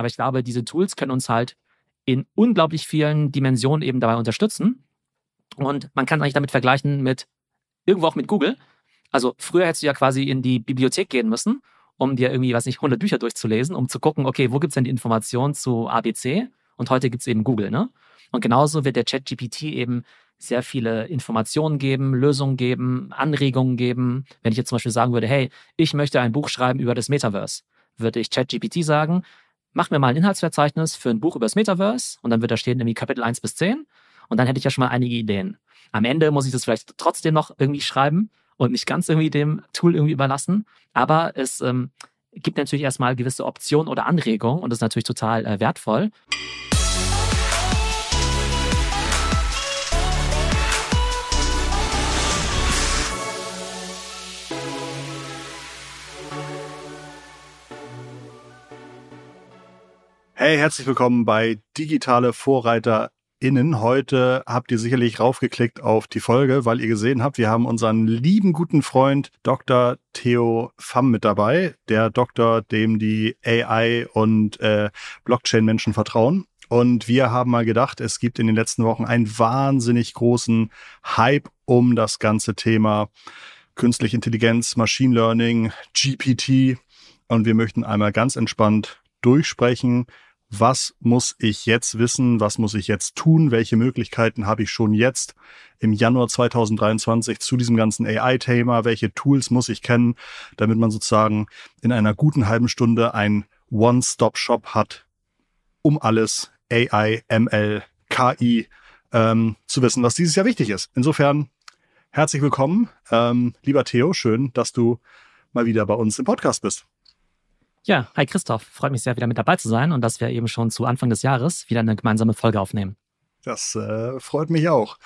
Aber ich glaube, diese Tools können uns halt in unglaublich vielen Dimensionen eben dabei unterstützen. Und man kann eigentlich damit vergleichen mit irgendwo auch mit Google. Also früher hättest du ja quasi in die Bibliothek gehen müssen, um dir irgendwie, weiß nicht, 100 Bücher durchzulesen, um zu gucken, okay, wo gibt es denn die Informationen zu ABC? Und heute gibt es eben Google, ne? Und genauso wird der ChatGPT eben sehr viele Informationen geben, Lösungen geben, Anregungen geben. Wenn ich jetzt zum Beispiel sagen würde, hey, ich möchte ein Buch schreiben über das Metaverse, würde ich ChatGPT sagen, mach mir mal ein Inhaltsverzeichnis für ein Buch über das Metaverse und dann wird da stehen irgendwie Kapitel 1 bis 10 und dann hätte ich ja schon mal einige Ideen. Am Ende muss ich das vielleicht trotzdem noch irgendwie schreiben und nicht ganz irgendwie dem Tool irgendwie überlassen, aber es ähm, gibt natürlich erstmal gewisse Optionen oder Anregungen und das ist natürlich total äh, wertvoll. Hey, herzlich willkommen bei Digitale VorreiterInnen. Heute habt ihr sicherlich raufgeklickt auf die Folge, weil ihr gesehen habt, wir haben unseren lieben guten Freund Dr. Theo Pham mit dabei, der Doktor, dem die AI und äh, Blockchain-Menschen vertrauen. Und wir haben mal gedacht, es gibt in den letzten Wochen einen wahnsinnig großen Hype um das ganze Thema künstliche Intelligenz, Machine Learning, GPT. Und wir möchten einmal ganz entspannt durchsprechen, was muss ich jetzt wissen, was muss ich jetzt tun, welche Möglichkeiten habe ich schon jetzt im Januar 2023 zu diesem ganzen AI-Thema, welche Tools muss ich kennen, damit man sozusagen in einer guten halben Stunde ein One-Stop-Shop hat, um alles AI, ML, KI ähm, zu wissen, was dieses Jahr wichtig ist. Insofern herzlich willkommen, ähm, lieber Theo, schön, dass du mal wieder bei uns im Podcast bist. Ja, hi Christoph. Freut mich sehr, wieder mit dabei zu sein und dass wir eben schon zu Anfang des Jahres wieder eine gemeinsame Folge aufnehmen. Das äh, freut mich auch.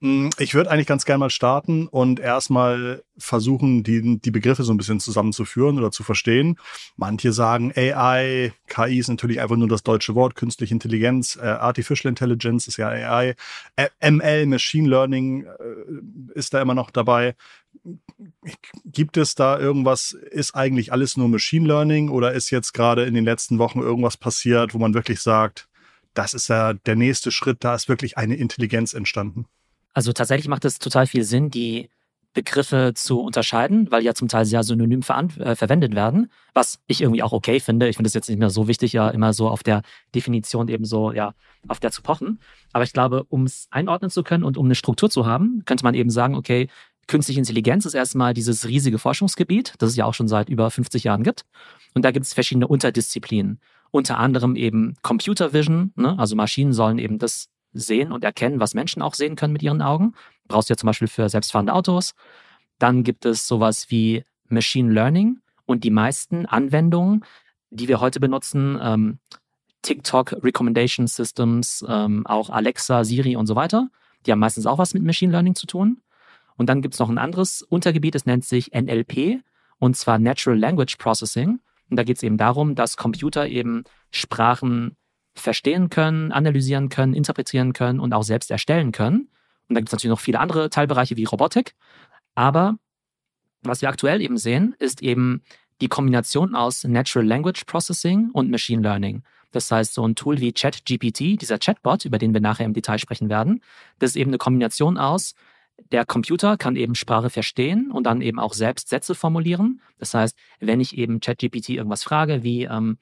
Hm, ich würde eigentlich ganz gerne mal starten und erstmal versuchen, die, die Begriffe so ein bisschen zusammenzuführen oder zu verstehen. Manche sagen AI, KI ist natürlich einfach nur das deutsche Wort, künstliche Intelligenz, äh, Artificial Intelligence ist ja AI, ML, Machine Learning äh, ist da immer noch dabei. Gibt es da irgendwas, ist eigentlich alles nur Machine Learning oder ist jetzt gerade in den letzten Wochen irgendwas passiert, wo man wirklich sagt, das ist ja der nächste Schritt, da ist wirklich eine Intelligenz entstanden? Also tatsächlich macht es total viel Sinn, die Begriffe zu unterscheiden, weil ja zum Teil sehr synonym äh, verwendet werden, was ich irgendwie auch okay finde. Ich finde es jetzt nicht mehr so wichtig, ja immer so auf der Definition eben so, ja, auf der zu pochen. Aber ich glaube, um es einordnen zu können und um eine Struktur zu haben, könnte man eben sagen, okay, Künstliche Intelligenz ist erstmal dieses riesige Forschungsgebiet, das es ja auch schon seit über 50 Jahren gibt. Und da gibt es verschiedene Unterdisziplinen. Unter anderem eben Computer Vision, ne? also Maschinen sollen eben das sehen und erkennen, was Menschen auch sehen können mit ihren Augen. Brauchst du ja zum Beispiel für selbstfahrende Autos. Dann gibt es sowas wie Machine Learning und die meisten Anwendungen, die wir heute benutzen, ähm, TikTok Recommendation Systems, ähm, auch Alexa, Siri und so weiter, die haben meistens auch was mit Machine Learning zu tun. Und dann gibt es noch ein anderes Untergebiet, das nennt sich NLP, und zwar Natural Language Processing. Und da geht es eben darum, dass Computer eben Sprachen verstehen können, analysieren können, interpretieren können und auch selbst erstellen können. Und da gibt es natürlich noch viele andere Teilbereiche wie Robotik. Aber was wir aktuell eben sehen, ist eben die Kombination aus Natural Language Processing und Machine Learning. Das heißt, so ein Tool wie ChatGPT, dieser Chatbot, über den wir nachher im Detail sprechen werden, das ist eben eine Kombination aus der Computer kann eben Sprache verstehen und dann eben auch selbst Sätze formulieren. Das heißt, wenn ich eben ChatGPT irgendwas frage, wie ähm,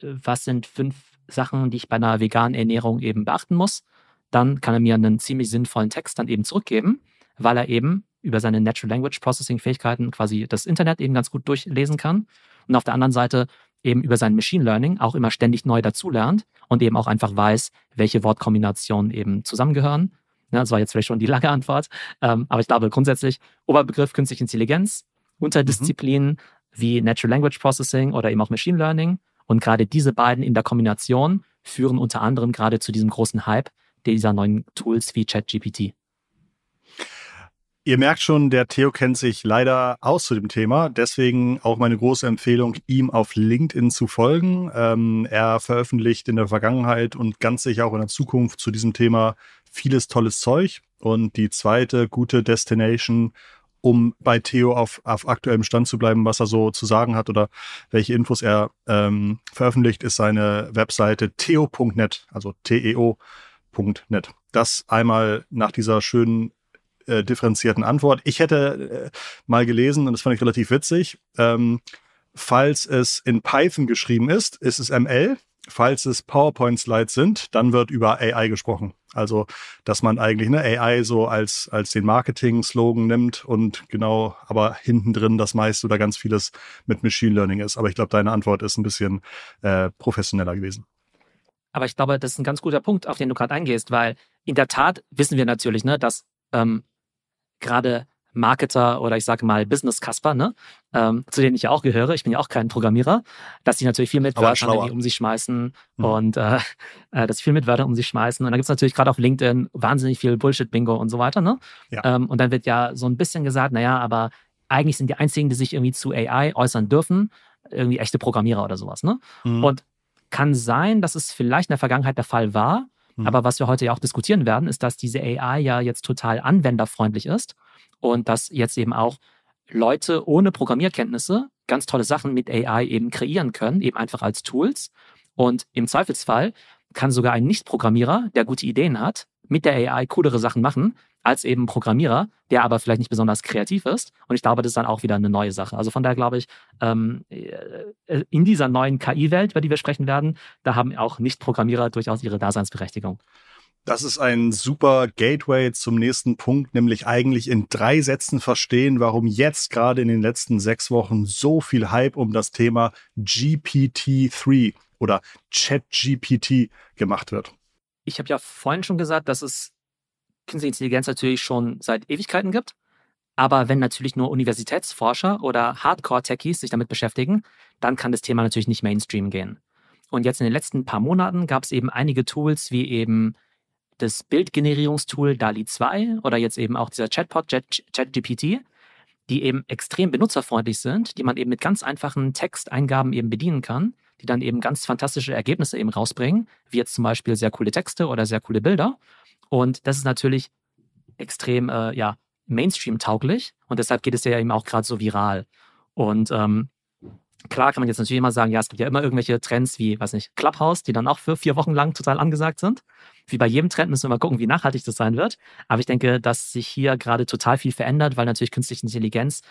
was sind fünf Sachen, die ich bei einer veganen Ernährung eben beachten muss, dann kann er mir einen ziemlich sinnvollen Text dann eben zurückgeben, weil er eben über seine Natural Language Processing Fähigkeiten quasi das Internet eben ganz gut durchlesen kann. Und auf der anderen Seite eben über sein Machine Learning auch immer ständig neu dazulernt und eben auch einfach weiß, welche Wortkombinationen eben zusammengehören ja, das war jetzt vielleicht schon die lange Antwort. Ähm, aber ich glaube grundsätzlich, Oberbegriff künstliche Intelligenz, Unterdisziplinen mhm. wie Natural Language Processing oder eben auch Machine Learning. Und gerade diese beiden in der Kombination führen unter anderem gerade zu diesem großen Hype dieser neuen Tools wie ChatGPT. Ihr merkt schon, der Theo kennt sich leider aus zu dem Thema. Deswegen auch meine große Empfehlung, ihm auf LinkedIn zu folgen. Ähm, er veröffentlicht in der Vergangenheit und ganz sicher auch in der Zukunft zu diesem Thema vieles tolles Zeug. Und die zweite gute Destination, um bei Theo auf, auf aktuellem Stand zu bleiben, was er so zu sagen hat oder welche Infos er ähm, veröffentlicht, ist seine Webseite theo.net, also teo.net. Das einmal nach dieser schönen äh, differenzierten Antwort. Ich hätte äh, mal gelesen, und das fand ich relativ witzig, ähm, falls es in Python geschrieben ist, ist es ML. Falls es PowerPoint-Slides sind, dann wird über AI gesprochen. Also, dass man eigentlich eine AI so als, als den Marketing-Slogan nimmt und genau, aber hinten drin das meiste oder ganz vieles mit Machine Learning ist. Aber ich glaube, deine Antwort ist ein bisschen äh, professioneller gewesen. Aber ich glaube, das ist ein ganz guter Punkt, auf den du gerade eingehst, weil in der Tat wissen wir natürlich, ne, dass ähm, gerade Marketer oder ich sage mal Business Casper, ne? Ähm, zu denen ich ja auch gehöre, ich bin ja auch kein Programmierer, dass die natürlich viel mit Wörtern um sich schmeißen mhm. und äh, äh, dass sie viel mit Wörtern um sich schmeißen. Und dann gibt es natürlich gerade auf LinkedIn wahnsinnig viel Bullshit-Bingo und so weiter, ne? Ja. Ähm, und dann wird ja so ein bisschen gesagt, naja, aber eigentlich sind die einzigen, die sich irgendwie zu AI äußern dürfen, irgendwie echte Programmierer oder sowas, ne? Mhm. Und kann sein, dass es vielleicht in der Vergangenheit der Fall war, mhm. aber was wir heute ja auch diskutieren werden, ist, dass diese AI ja jetzt total anwenderfreundlich ist und dass jetzt eben auch Leute ohne Programmierkenntnisse ganz tolle Sachen mit AI eben kreieren können, eben einfach als Tools. Und im Zweifelsfall kann sogar ein Nicht-Programmierer, der gute Ideen hat, mit der AI coolere Sachen machen, als eben Programmierer, der aber vielleicht nicht besonders kreativ ist. Und ich glaube, das ist dann auch wieder eine neue Sache. Also von daher glaube ich, ähm, äh, in dieser neuen KI-Welt, über die wir sprechen werden, da haben auch Nicht-Programmierer durchaus ihre Daseinsberechtigung. Das ist ein super Gateway zum nächsten Punkt, nämlich eigentlich in drei Sätzen verstehen, warum jetzt gerade in den letzten sechs Wochen so viel Hype um das Thema GPT-3 oder ChatGPT gemacht wird. Ich habe ja vorhin schon gesagt, dass es künstliche Intelligenz natürlich schon seit Ewigkeiten gibt. Aber wenn natürlich nur Universitätsforscher oder Hardcore-Techies sich damit beschäftigen, dann kann das Thema natürlich nicht Mainstream gehen. Und jetzt in den letzten paar Monaten gab es eben einige Tools wie eben das Bildgenerierungstool DALI 2 oder jetzt eben auch dieser Chatbot ChatGPT, die eben extrem benutzerfreundlich sind, die man eben mit ganz einfachen Texteingaben eben bedienen kann, die dann eben ganz fantastische Ergebnisse eben rausbringen, wie jetzt zum Beispiel sehr coole Texte oder sehr coole Bilder. Und das ist natürlich extrem äh, ja, Mainstream-tauglich und deshalb geht es ja eben auch gerade so viral. Und ähm, Klar kann man jetzt natürlich immer sagen, ja, es gibt ja immer irgendwelche Trends wie, weiß nicht, Clubhouse, die dann auch für vier Wochen lang total angesagt sind. Wie bei jedem Trend müssen wir mal gucken, wie nachhaltig das sein wird. Aber ich denke, dass sich hier gerade total viel verändert, weil natürlich künstliche Intelligenz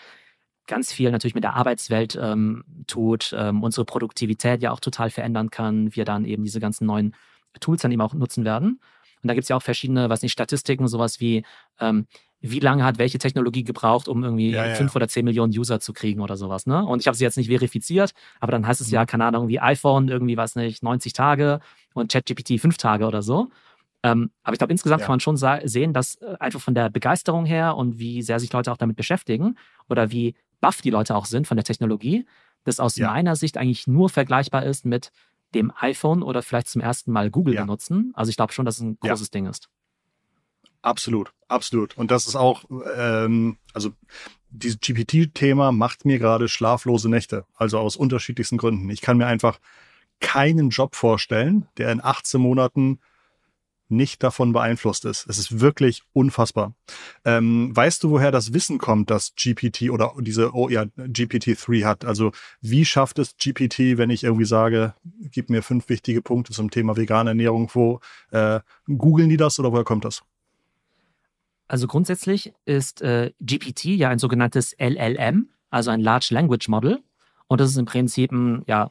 ganz viel natürlich mit der Arbeitswelt ähm, tut, ähm, unsere Produktivität ja auch total verändern kann, wir dann eben diese ganzen neuen Tools dann eben auch nutzen werden. Und da gibt es ja auch verschiedene, was nicht, Statistiken, sowas wie, ähm, wie lange hat welche Technologie gebraucht, um irgendwie ja, ja. fünf oder zehn Millionen User zu kriegen oder sowas. Ne? Und ich habe sie jetzt nicht verifiziert, aber dann heißt es mhm. ja, keine Ahnung, wie iPhone irgendwie, was nicht, 90 Tage und ChatGPT fünf Tage oder so. Ähm, aber ich glaube, insgesamt ja. kann man schon sehen, dass äh, einfach von der Begeisterung her und wie sehr sich Leute auch damit beschäftigen oder wie baff die Leute auch sind von der Technologie, das aus meiner Sicht eigentlich nur vergleichbar ist mit dem iPhone oder vielleicht zum ersten Mal Google benutzen. Also ich glaube schon, dass es ein großes Ding ist. Absolut, absolut. Und das ist auch, ähm, also dieses GPT-Thema macht mir gerade schlaflose Nächte, also aus unterschiedlichsten Gründen. Ich kann mir einfach keinen Job vorstellen, der in 18 Monaten nicht davon beeinflusst ist. Es ist wirklich unfassbar. Ähm, weißt du, woher das Wissen kommt, dass GPT oder diese oh ja, GPT-3 hat? Also wie schafft es GPT, wenn ich irgendwie sage, gib mir fünf wichtige Punkte zum Thema vegane Ernährung, wo äh, googeln die das oder woher kommt das? Also grundsätzlich ist äh, GPT ja ein sogenanntes LLM, also ein Large Language Model. Und das ist im Prinzip ein, ja,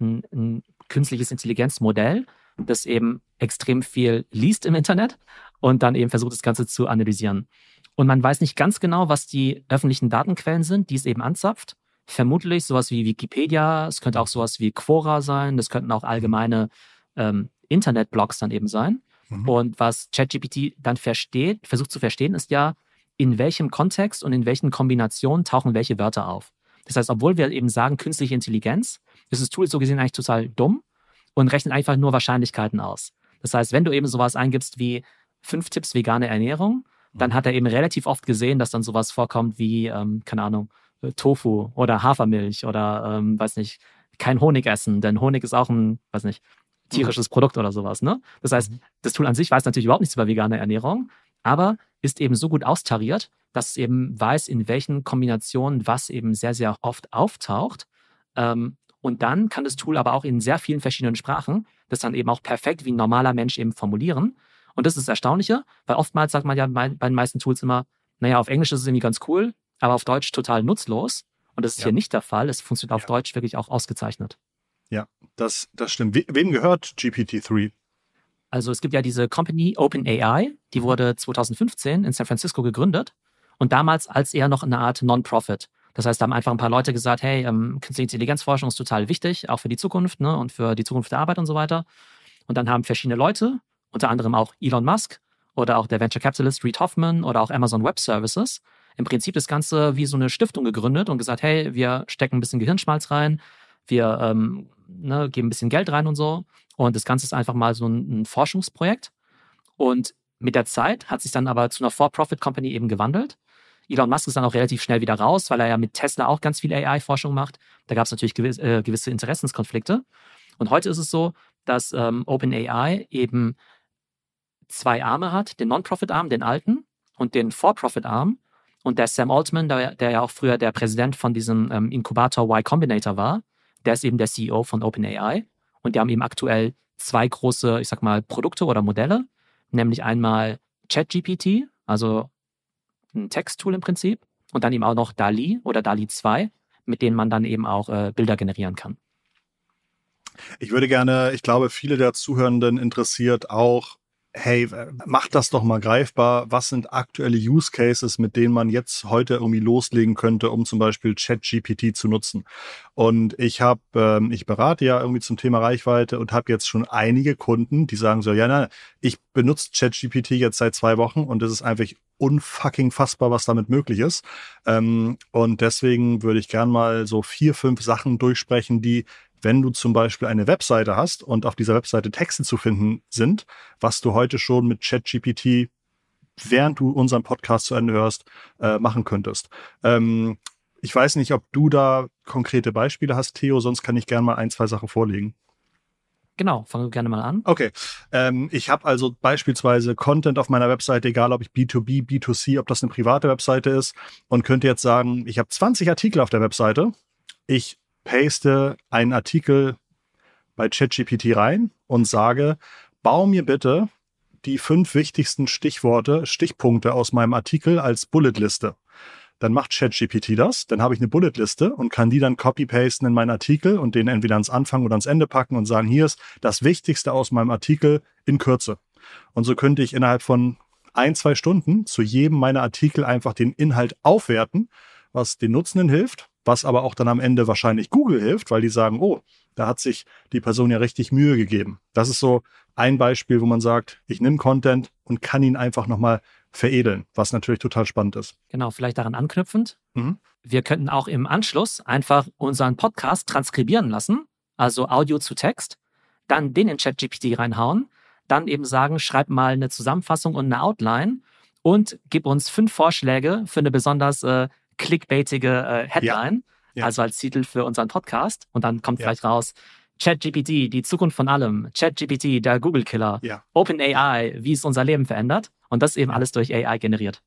ein, ein künstliches Intelligenzmodell, das eben extrem viel liest im Internet und dann eben versucht, das Ganze zu analysieren. Und man weiß nicht ganz genau, was die öffentlichen Datenquellen sind, die es eben anzapft. Vermutlich sowas wie Wikipedia, es könnte auch sowas wie Quora sein, das könnten auch allgemeine ähm, Internetblogs dann eben sein. Mhm. Und was ChatGPT dann versteht, versucht zu verstehen, ist ja, in welchem Kontext und in welchen Kombinationen tauchen welche Wörter auf. Das heißt, obwohl wir eben sagen, künstliche Intelligenz, ist das Tool so gesehen eigentlich total dumm und rechnet einfach nur Wahrscheinlichkeiten aus. Das heißt, wenn du eben sowas eingibst wie fünf Tipps vegane Ernährung, dann mhm. hat er eben relativ oft gesehen, dass dann sowas vorkommt wie, ähm, keine Ahnung, äh, Tofu oder Hafermilch oder, ähm, weiß nicht, kein Honig essen, denn Honig ist auch ein, weiß nicht, tierisches Produkt oder sowas. Ne? Das heißt, mhm. das Tool an sich weiß natürlich überhaupt nichts über vegane Ernährung, aber ist eben so gut austariert, dass es eben weiß, in welchen Kombinationen was eben sehr, sehr oft auftaucht. Ähm, und dann kann das Tool aber auch in sehr vielen verschiedenen Sprachen das dann eben auch perfekt wie ein normaler Mensch eben formulieren. Und das ist das Erstaunliche, weil oftmals sagt man ja bei, den meisten Tools immer, naja, auf Englisch ist es irgendwie ganz cool, aber auf Deutsch total nutzlos. Und das ist ja. hier nicht der Fall. Es funktioniert auf ja. Deutsch wirklich auch ausgezeichnet. Ja, das, das stimmt. We wem gehört GPT-3? Also es gibt ja diese Company OpenAI, die wurde 2015 in San Francisco gegründet und damals als eher noch eine Art Non-Profit. Das heißt, da haben einfach ein paar Leute gesagt, hey, ähm, künstliche Intelligenzforschung ist total wichtig, auch für die Zukunft ne, und für die Zukunft der Arbeit und so weiter. Und dann haben verschiedene Leute, unter anderem auch Elon Musk oder auch der Venture Capitalist Reed Hoffman oder auch Amazon Web Services, im Prinzip das Ganze wie so eine Stiftung gegründet und gesagt, hey, wir stecken ein bisschen Gehirnschmalz rein, wir ähm, ne, geben ein bisschen Geld rein und so. Und das Ganze ist einfach mal so ein, ein Forschungsprojekt. Und mit der Zeit hat sich dann aber zu einer For-Profit-Company eben gewandelt. Elon Musk ist dann auch relativ schnell wieder raus, weil er ja mit Tesla auch ganz viel AI-Forschung macht. Da gab es natürlich gewiss, äh, gewisse Interessenskonflikte. Und heute ist es so, dass ähm, OpenAI eben zwei Arme hat, den Non-Profit-Arm, den alten, und den For-Profit-Arm. Und der Sam Altman, der, der, ja auch früher der Präsident von diesem ähm, Inkubator Y Combinator war, der ist eben der CEO von OpenAI. Und die haben eben aktuell zwei große, ich sag mal, Produkte oder Modelle, nämlich einmal ChatGPT, also ein Texttool im Prinzip, und dann eben auch noch DALI oder DALI 2, mit denen man dann eben auch äh, Bilder generieren kann. Ich würde gerne, ich glaube, viele der Zuhörenden interessiert auch, hey, macht das doch mal greifbar. Was sind aktuelle Use Cases, mit denen man jetzt heute irgendwie loslegen könnte, um zum Beispiel ChatGPT zu nutzen? Und ich habe, ähm, ich berate ja irgendwie zum Thema Reichweite und habe jetzt schon einige Kunden, die sagen so, ja, nein, ich benutze ChatGPT jetzt seit zwei Wochen und es ist einfach unfucking fassbar, was damit möglich ist. Ähm, und deswegen würde ich gern mal so vier, fünf Sachen durchsprechen, die wenn du zum Beispiel eine Webseite hast und auf dieser Webseite Texte zu finden sind, was du heute schon mit ChatGPT, während du unseren Podcast zu Ende hörst, äh, machen könntest. Ähm, ich weiß nicht, ob du da konkrete Beispiele hast, Theo, sonst kann ich gerne mal ein, zwei Sachen vorlegen. Genau, fangen wir gerne mal an. Okay. Ähm, ich habe also beispielsweise Content auf meiner Webseite, egal ob ich B2B, B2C, ob das eine private Webseite ist, und könnte jetzt sagen, ich habe 20 Artikel auf der Webseite. Ich paste einen Artikel bei ChatGPT rein und sage, bau mir bitte die fünf wichtigsten Stichworte, Stichpunkte aus meinem Artikel als Bulletliste. Dann macht ChatGPT das, dann habe ich eine Bulletliste und kann die dann copy-pasten in meinen Artikel und den entweder ans Anfang oder ans Ende packen und sagen, hier ist das Wichtigste aus meinem Artikel in Kürze. Und so könnte ich innerhalb von ein, zwei Stunden zu jedem meiner Artikel einfach den Inhalt aufwerten, was den Nutzenden hilft was aber auch dann am Ende wahrscheinlich Google hilft, weil die sagen, oh, da hat sich die Person ja richtig Mühe gegeben. Das ist so ein Beispiel, wo man sagt, ich nehme Content und kann ihn einfach nochmal veredeln, was natürlich total spannend ist. Genau, vielleicht daran anknüpfend. Mhm. Wir könnten auch im Anschluss einfach unseren Podcast transkribieren lassen, also Audio zu Text, dann den in ChatGPT reinhauen, dann eben sagen, schreib mal eine Zusammenfassung und eine Outline und gib uns fünf Vorschläge für eine besonders äh, clickbaitige äh, Headline, ja. Ja. also als Titel für unseren Podcast. Und dann kommt vielleicht raus, ChatGPT, die Zukunft von allem, ChatGPT, der Google-Killer, ja. OpenAI, wie es unser Leben verändert. Und das eben alles durch AI generiert.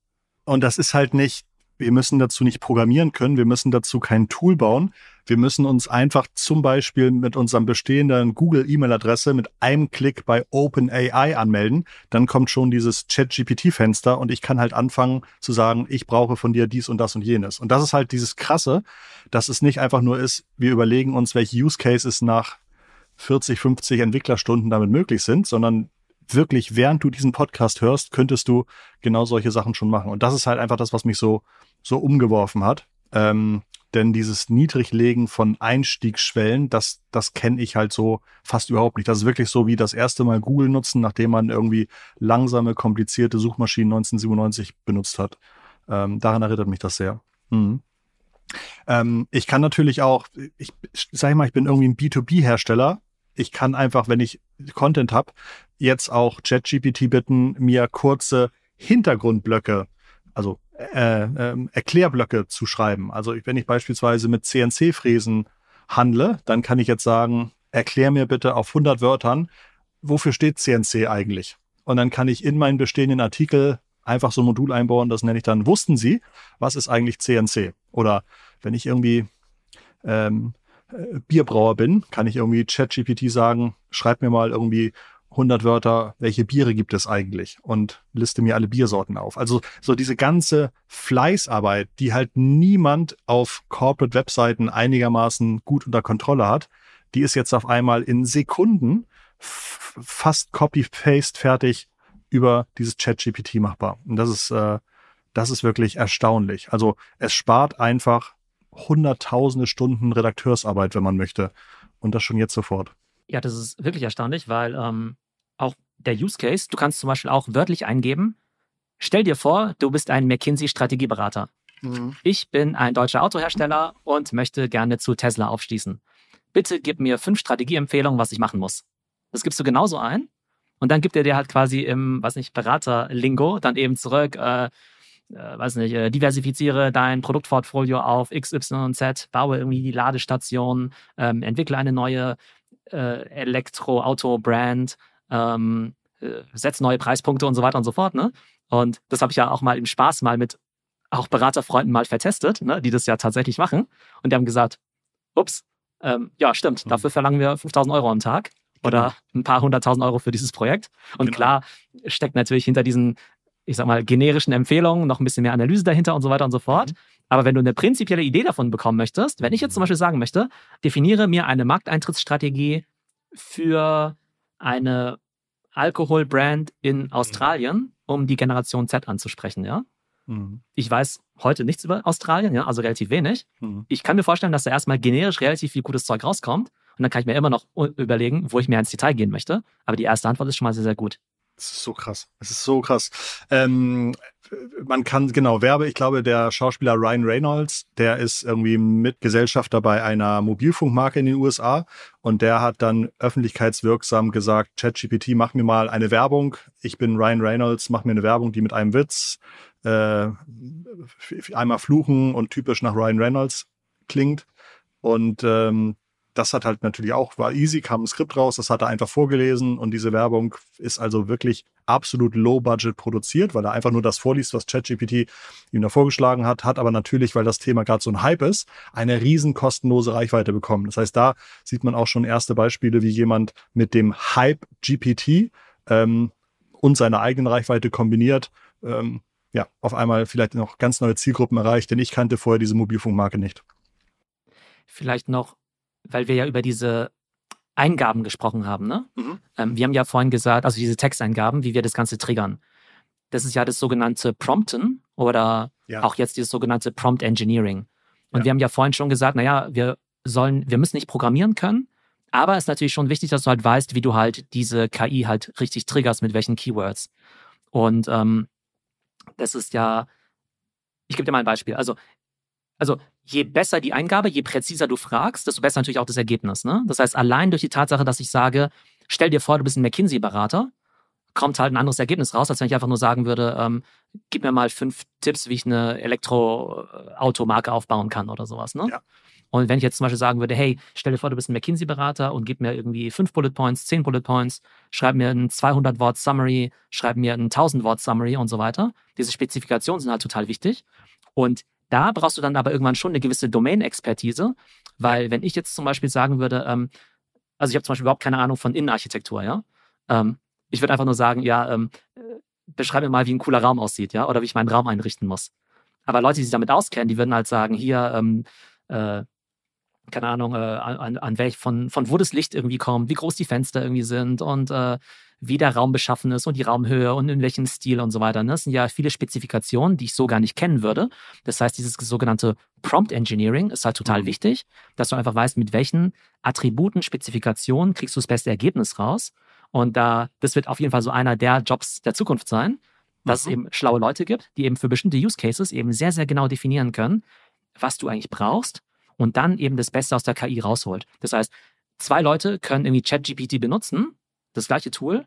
Und das ist halt nicht wir müssen dazu nicht programmieren können, wir müssen dazu kein Tool bauen. Wir müssen uns einfach zum Beispiel mit unserem bestehenden Google-E-Mail-Adresse mit einem Klick bei OpenAI anmelden. Dann kommt schon dieses Chat-GPT-Fenster und ich kann halt anfangen zu sagen, ich brauche von dir dies und das und jenes. Und das ist halt dieses Krasse, dass es nicht einfach nur ist, wir überlegen uns, welche Use Cases nach 40, 50 Entwicklerstunden damit möglich sind, sondern wirklich, während du diesen Podcast hörst, könntest du genau solche Sachen schon machen. Und das ist halt einfach das, was mich so, so umgeworfen hat. Ähm, denn dieses Niedriglegen von Einstiegsschwellen, das, das kenne ich halt so fast überhaupt nicht. Das ist wirklich so wie das erste Mal Google nutzen, nachdem man irgendwie langsame, komplizierte Suchmaschinen 1997 benutzt hat. Ähm, daran erinnert mich das sehr. Mhm. Ähm, ich kann natürlich auch, ich sag mal, ich bin irgendwie ein B2B-Hersteller ich kann einfach, wenn ich Content habe, jetzt auch ChatGPT bitten, mir kurze Hintergrundblöcke, also äh, äh, Erklärblöcke zu schreiben. Also wenn ich beispielsweise mit CNC-Fräsen handle, dann kann ich jetzt sagen, erklär mir bitte auf 100 Wörtern, wofür steht CNC eigentlich? Und dann kann ich in meinen bestehenden Artikel einfach so ein Modul einbauen, das nenne ich dann, wussten Sie, was ist eigentlich CNC? Oder wenn ich irgendwie ähm, Bierbrauer bin, kann ich irgendwie ChatGPT sagen, schreib mir mal irgendwie 100 Wörter, welche Biere gibt es eigentlich und liste mir alle Biersorten auf. Also so diese ganze Fleißarbeit, die halt niemand auf Corporate Webseiten einigermaßen gut unter Kontrolle hat, die ist jetzt auf einmal in Sekunden fast Copy-Paste fertig über dieses Chat-GPT machbar. Und das ist, äh, das ist wirklich erstaunlich. Also es spart einfach hunderttausende Stunden Redakteursarbeit, wenn man möchte. Und das schon jetzt sofort. Ja, das ist wirklich erstaunlich, weil ähm, auch der Use Case, du kannst zum Beispiel auch wörtlich eingeben, stell dir vor, du bist ein McKinsey-Strategieberater. Mhm. Ich bin ein deutscher Autohersteller und möchte gerne zu Tesla aufschließen. Bitte gib mir fünf Strategieempfehlungen, was ich machen muss. Das gibst du genauso ein. Und dann gibt er dir halt quasi im, weiß nicht, Berater-Lingo dann eben zurück, äh, weiß nicht, äh, diversifiziere dein Produktportfolio auf X, Y und Z, baue irgendwie die Ladestation, ähm, entwickle eine neue äh, Elektro-Auto-Brand, ähm, äh, setz neue Preispunkte und so weiter und so fort. Ne? Und das habe ich ja auch mal im Spaß mal mit auch Beraterfreunden mal vertestet, ne, die das ja tatsächlich machen. Und die haben gesagt, ups, ähm, ja, stimmt, dafür mhm. verlangen wir 5000 Euro am Tag oder genau. ein paar hunderttausend Euro für dieses Projekt. Und genau. klar steckt natürlich hinter diesen, ich sag mal, generischen Empfehlungen noch ein bisschen mehr Analyse dahinter und so weiter und so fort. Mhm. Aber wenn du eine prinzipielle Idee davon bekommen möchtest, wenn ich jetzt zum Beispiel sagen möchte, definiere mir eine Markteintrittsstrategie für eine Alkoholbrand in mhm. Australien, um die Generation Z anzusprechen, ja? Mhm. Ich weiß heute nichts über Australien, ja, also relativ wenig. Mhm. Ich kann mir vorstellen, dass da erstmal generisch relativ viel gutes Zeug rauskommt. Und dann kann ich mir immer noch überlegen, wo ich mehr ins Detail gehen möchte. Aber die erste Antwort ist schon mal sehr, sehr gut. Das ist so krass. Das ist so krass. Ähm, man kann, genau, Werbe, ich glaube, der Schauspieler Ryan Reynolds, der ist irgendwie Mitgesellschafter bei einer Mobilfunkmarke in den USA und der hat dann öffentlichkeitswirksam gesagt, ChatGPT, mach mir mal eine Werbung. Ich bin Ryan Reynolds, mach mir eine Werbung, die mit einem Witz äh, einmal fluchen und typisch nach Ryan Reynolds klingt. Und ähm, das hat halt natürlich auch, war easy, kam ein Skript raus, das hat er einfach vorgelesen und diese Werbung ist also wirklich absolut low budget produziert, weil er einfach nur das vorliest, was ChatGPT ihm da vorgeschlagen hat, hat aber natürlich, weil das Thema gerade so ein Hype ist, eine riesen kostenlose Reichweite bekommen. Das heißt, da sieht man auch schon erste Beispiele, wie jemand mit dem Hype GPT ähm, und seiner eigenen Reichweite kombiniert, ähm, ja, auf einmal vielleicht noch ganz neue Zielgruppen erreicht, denn ich kannte vorher diese Mobilfunkmarke nicht. Vielleicht noch weil wir ja über diese Eingaben gesprochen haben. Ne? Mhm. Ähm, wir haben ja vorhin gesagt, also diese Texteingaben, wie wir das Ganze triggern. Das ist ja das sogenannte Prompten oder ja. auch jetzt dieses sogenannte Prompt Engineering. Und ja. wir haben ja vorhin schon gesagt, naja, wir sollen, wir müssen nicht programmieren können, aber es ist natürlich schon wichtig, dass du halt weißt, wie du halt diese KI halt richtig triggerst, mit welchen Keywords. Und ähm, das ist ja, ich gebe dir mal ein Beispiel. Also also je besser die Eingabe, je präziser du fragst, desto besser natürlich auch das Ergebnis. Ne? Das heißt, allein durch die Tatsache, dass ich sage, stell dir vor, du bist ein McKinsey-Berater, kommt halt ein anderes Ergebnis raus, als wenn ich einfach nur sagen würde, ähm, gib mir mal fünf Tipps, wie ich eine Elektroautomarke aufbauen kann oder sowas. Ne? Ja. Und wenn ich jetzt zum Beispiel sagen würde, hey, stell dir vor, du bist ein McKinsey-Berater und gib mir irgendwie fünf Bullet Points, zehn Bullet Points, schreib mir ein 200-Wort-Summary, schreib mir ein 1000-Wort-Summary und so weiter. Diese Spezifikationen sind halt total wichtig. Und da brauchst du dann aber irgendwann schon eine gewisse Domain-Expertise, weil wenn ich jetzt zum Beispiel sagen würde, ähm, also ich habe zum Beispiel überhaupt keine Ahnung von Innenarchitektur, ja. Ähm, ich würde einfach nur sagen, ja, ähm, äh, beschreib mir mal, wie ein cooler Raum aussieht, ja, oder wie ich meinen Raum einrichten muss. Aber Leute, die sich damit auskennen, die würden halt sagen, hier, ähm, äh, keine Ahnung, äh, an, an welch, von, von wo das Licht irgendwie kommt, wie groß die Fenster irgendwie sind und äh, wie der Raum beschaffen ist und die Raumhöhe und in welchem Stil und so weiter. Ne? Das sind ja viele Spezifikationen, die ich so gar nicht kennen würde. Das heißt, dieses sogenannte Prompt Engineering ist halt total mhm. wichtig, dass du einfach weißt, mit welchen Attributen, Spezifikationen kriegst du das beste Ergebnis raus. Und da, das wird auf jeden Fall so einer der Jobs der Zukunft sein, dass mhm. es eben schlaue Leute gibt, die eben für bestimmte Use Cases eben sehr, sehr genau definieren können, was du eigentlich brauchst und dann eben das Beste aus der KI rausholt. Das heißt, zwei Leute können irgendwie ChatGPT benutzen das gleiche Tool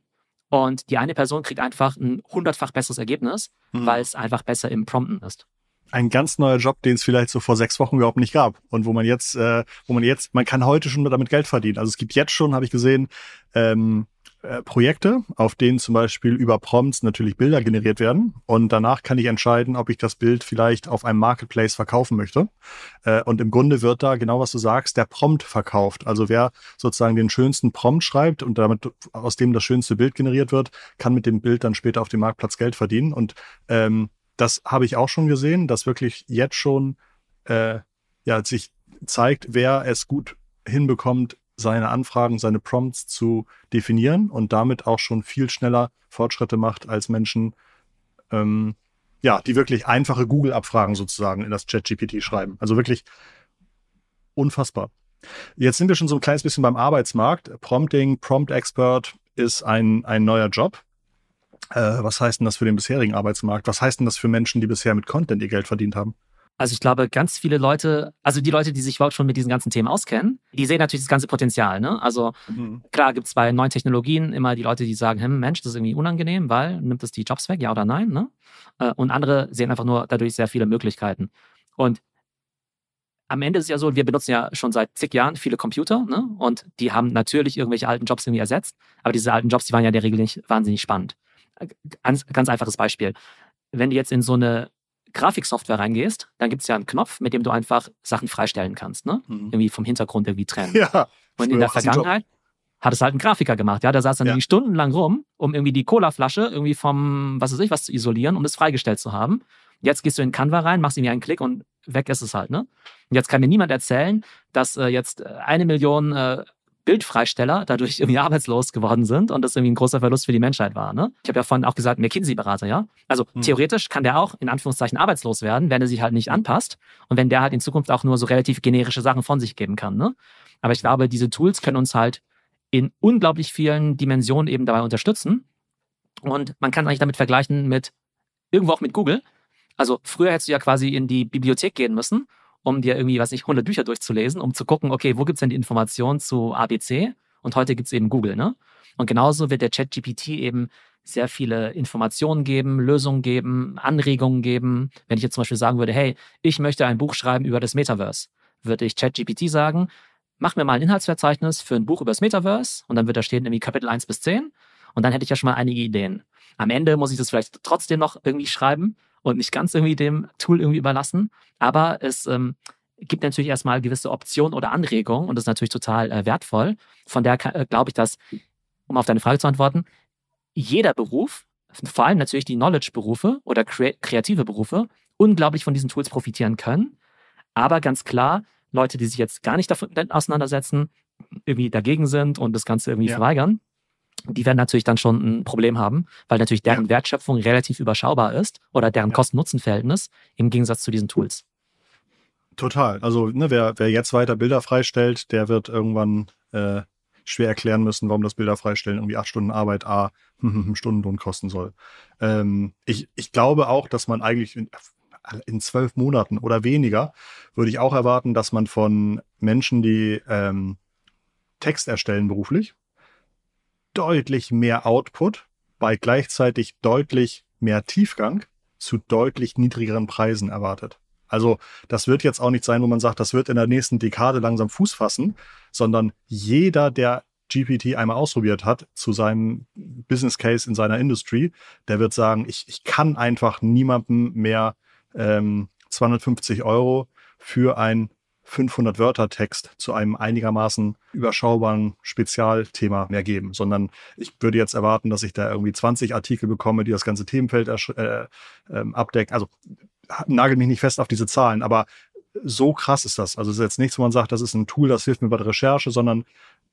und die eine Person kriegt einfach ein hundertfach besseres Ergebnis, mhm. weil es einfach besser im Prompten ist. Ein ganz neuer Job, den es vielleicht so vor sechs Wochen überhaupt nicht gab und wo man jetzt, äh, wo man jetzt, man kann heute schon damit Geld verdienen. Also es gibt jetzt schon, habe ich gesehen, ähm, äh, Projekte, auf denen zum Beispiel über Prompts natürlich Bilder generiert werden. Und danach kann ich entscheiden, ob ich das Bild vielleicht auf einem Marketplace verkaufen möchte. Äh, und im Grunde wird da genau was du sagst, der Prompt verkauft. Also wer sozusagen den schönsten Prompt schreibt und damit aus dem das schönste Bild generiert wird, kann mit dem Bild dann später auf dem Marktplatz Geld verdienen. Und ähm, das habe ich auch schon gesehen, dass wirklich jetzt schon äh, ja, sich zeigt, wer es gut hinbekommt, seine Anfragen, seine Prompts zu definieren und damit auch schon viel schneller Fortschritte macht als Menschen, ähm, ja, die wirklich einfache Google-Abfragen sozusagen in das ChatGPT schreiben. Also wirklich unfassbar. Jetzt sind wir schon so ein kleines bisschen beim Arbeitsmarkt. Prompting, Prompt Expert ist ein, ein neuer Job. Äh, was heißt denn das für den bisherigen Arbeitsmarkt? Was heißt denn das für Menschen, die bisher mit Content ihr Geld verdient haben? Also ich glaube, ganz viele Leute, also die Leute, die sich überhaupt schon mit diesen ganzen Themen auskennen, die sehen natürlich das ganze Potenzial. Ne? Also mhm. klar gibt es bei neuen Technologien immer die Leute, die sagen, hm, Mensch, das ist irgendwie unangenehm, weil nimmt das die Jobs weg, ja oder nein? Ne? Äh, und andere sehen einfach nur dadurch sehr viele Möglichkeiten. Und am Ende ist es ja so, wir benutzen ja schon seit zig Jahren viele Computer ne? und die haben natürlich irgendwelche alten Jobs irgendwie ersetzt, aber diese alten Jobs, die waren ja in der Regel nicht wahnsinnig spannend. Äh, ganz, ganz einfaches Beispiel. Wenn du jetzt in so eine Grafiksoftware reingehst, dann gibt es ja einen Knopf, mit dem du einfach Sachen freistellen kannst, ne? Mhm. Irgendwie vom Hintergrund irgendwie trennen. Ja. Und in der Vergangenheit hat es halt ein Grafiker gemacht, ja. Der saß dann ja. irgendwie stundenlang rum, um irgendwie die Colaflasche irgendwie vom, was weiß ich, was zu isolieren, um es freigestellt zu haben. Jetzt gehst du in Canva rein, machst irgendwie einen Klick und weg ist es halt, ne? Und jetzt kann mir niemand erzählen, dass äh, jetzt äh, eine Million äh, Bildfreisteller dadurch irgendwie arbeitslos geworden sind und das irgendwie ein großer Verlust für die Menschheit war. Ne? Ich habe ja vorhin auch gesagt, McKinsey-Berater, ja. Also hm. theoretisch kann der auch in Anführungszeichen arbeitslos werden, wenn er sich halt nicht anpasst und wenn der halt in Zukunft auch nur so relativ generische Sachen von sich geben kann. Ne? Aber ich glaube, diese Tools können uns halt in unglaublich vielen Dimensionen eben dabei unterstützen. Und man kann eigentlich damit vergleichen mit irgendwo auch mit Google. Also früher hättest du ja quasi in die Bibliothek gehen müssen um dir irgendwie, was ich, 100 Bücher durchzulesen, um zu gucken, okay, wo gibt's denn die Informationen zu ABC? Und heute gibt's eben Google, ne? Und genauso wird der ChatGPT eben sehr viele Informationen geben, Lösungen geben, Anregungen geben. Wenn ich jetzt zum Beispiel sagen würde, hey, ich möchte ein Buch schreiben über das Metaverse, würde ich ChatGPT sagen, mach mir mal ein Inhaltsverzeichnis für ein Buch über das Metaverse und dann wird da stehen irgendwie Kapitel 1 bis 10 und dann hätte ich ja schon mal einige Ideen. Am Ende muss ich das vielleicht trotzdem noch irgendwie schreiben und nicht ganz irgendwie dem Tool irgendwie überlassen. Aber es ähm, gibt natürlich erstmal gewisse Optionen oder Anregungen und das ist natürlich total äh, wertvoll. Von daher äh, glaube ich, dass, um auf deine Frage zu antworten, jeder Beruf, vor allem natürlich die Knowledge-Berufe oder kreative Berufe, unglaublich von diesen Tools profitieren können. Aber ganz klar, Leute, die sich jetzt gar nicht davon auseinandersetzen, irgendwie dagegen sind und das Ganze irgendwie ja. verweigern, die werden natürlich dann schon ein Problem haben, weil natürlich deren ja. Wertschöpfung relativ überschaubar ist oder deren ja. Kosten-Nutzen-Verhältnis im Gegensatz zu diesen Tools. Total. Also ne, wer, wer jetzt weiter Bilder freistellt, der wird irgendwann äh, schwer erklären müssen, warum das Bilder freistellen irgendwie acht Stunden Arbeit A Stundenlohn kosten soll. Ähm, ich, ich glaube auch, dass man eigentlich in, in zwölf Monaten oder weniger würde ich auch erwarten, dass man von Menschen, die ähm, Text erstellen beruflich, deutlich mehr Output bei gleichzeitig deutlich mehr Tiefgang zu deutlich niedrigeren Preisen erwartet. Also das wird jetzt auch nicht sein, wo man sagt, das wird in der nächsten Dekade langsam Fuß fassen, sondern jeder, der GPT einmal ausprobiert hat zu seinem Business Case in seiner Industry, der wird sagen, ich, ich kann einfach niemandem mehr ähm, 250 Euro für ein 500 Wörter Text zu einem einigermaßen überschaubaren Spezialthema mehr geben, sondern ich würde jetzt erwarten, dass ich da irgendwie 20 Artikel bekomme, die das ganze Themenfeld äh, äh, abdecken. Also nagel mich nicht fest auf diese Zahlen, aber so krass ist das. Also es ist jetzt nichts, wo man sagt, das ist ein Tool, das hilft mir bei der Recherche, sondern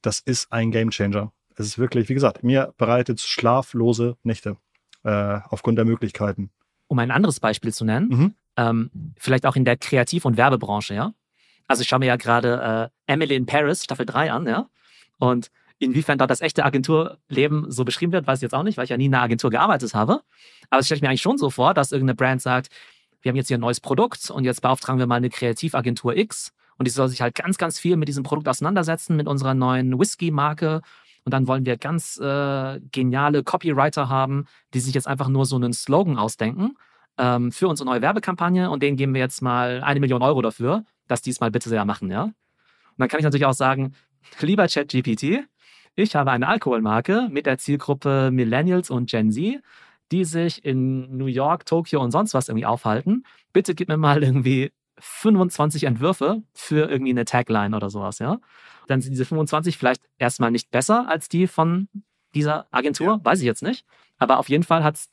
das ist ein Gamechanger. Es ist wirklich, wie gesagt, mir bereitet schlaflose Nächte äh, aufgrund der Möglichkeiten. Um ein anderes Beispiel zu nennen, mhm. ähm, vielleicht auch in der Kreativ- und Werbebranche, ja. Also ich schaue mir ja gerade äh, Emily in Paris, Staffel 3 an, ja. Und inwiefern dort das echte Agenturleben so beschrieben wird, weiß ich jetzt auch nicht, weil ich ja nie in einer Agentur gearbeitet habe. Aber es stelle ich mir eigentlich schon so vor, dass irgendeine Brand sagt, wir haben jetzt hier ein neues Produkt und jetzt beauftragen wir mal eine Kreativagentur X und die soll sich halt ganz, ganz viel mit diesem Produkt auseinandersetzen, mit unserer neuen Whisky-Marke. Und dann wollen wir ganz äh, geniale Copywriter haben, die sich jetzt einfach nur so einen Slogan ausdenken ähm, für unsere neue Werbekampagne und denen geben wir jetzt mal eine Million Euro dafür das diesmal bitte sehr machen, ja? Und dann kann ich natürlich auch sagen, lieber ChatGPT, ich habe eine Alkoholmarke mit der Zielgruppe Millennials und Gen Z, die sich in New York, Tokio und sonst was irgendwie aufhalten. Bitte gib mir mal irgendwie 25 Entwürfe für irgendwie eine Tagline oder sowas, ja. Dann sind diese 25 vielleicht erstmal nicht besser als die von dieser Agentur, ja. weiß ich jetzt nicht. Aber auf jeden Fall hat es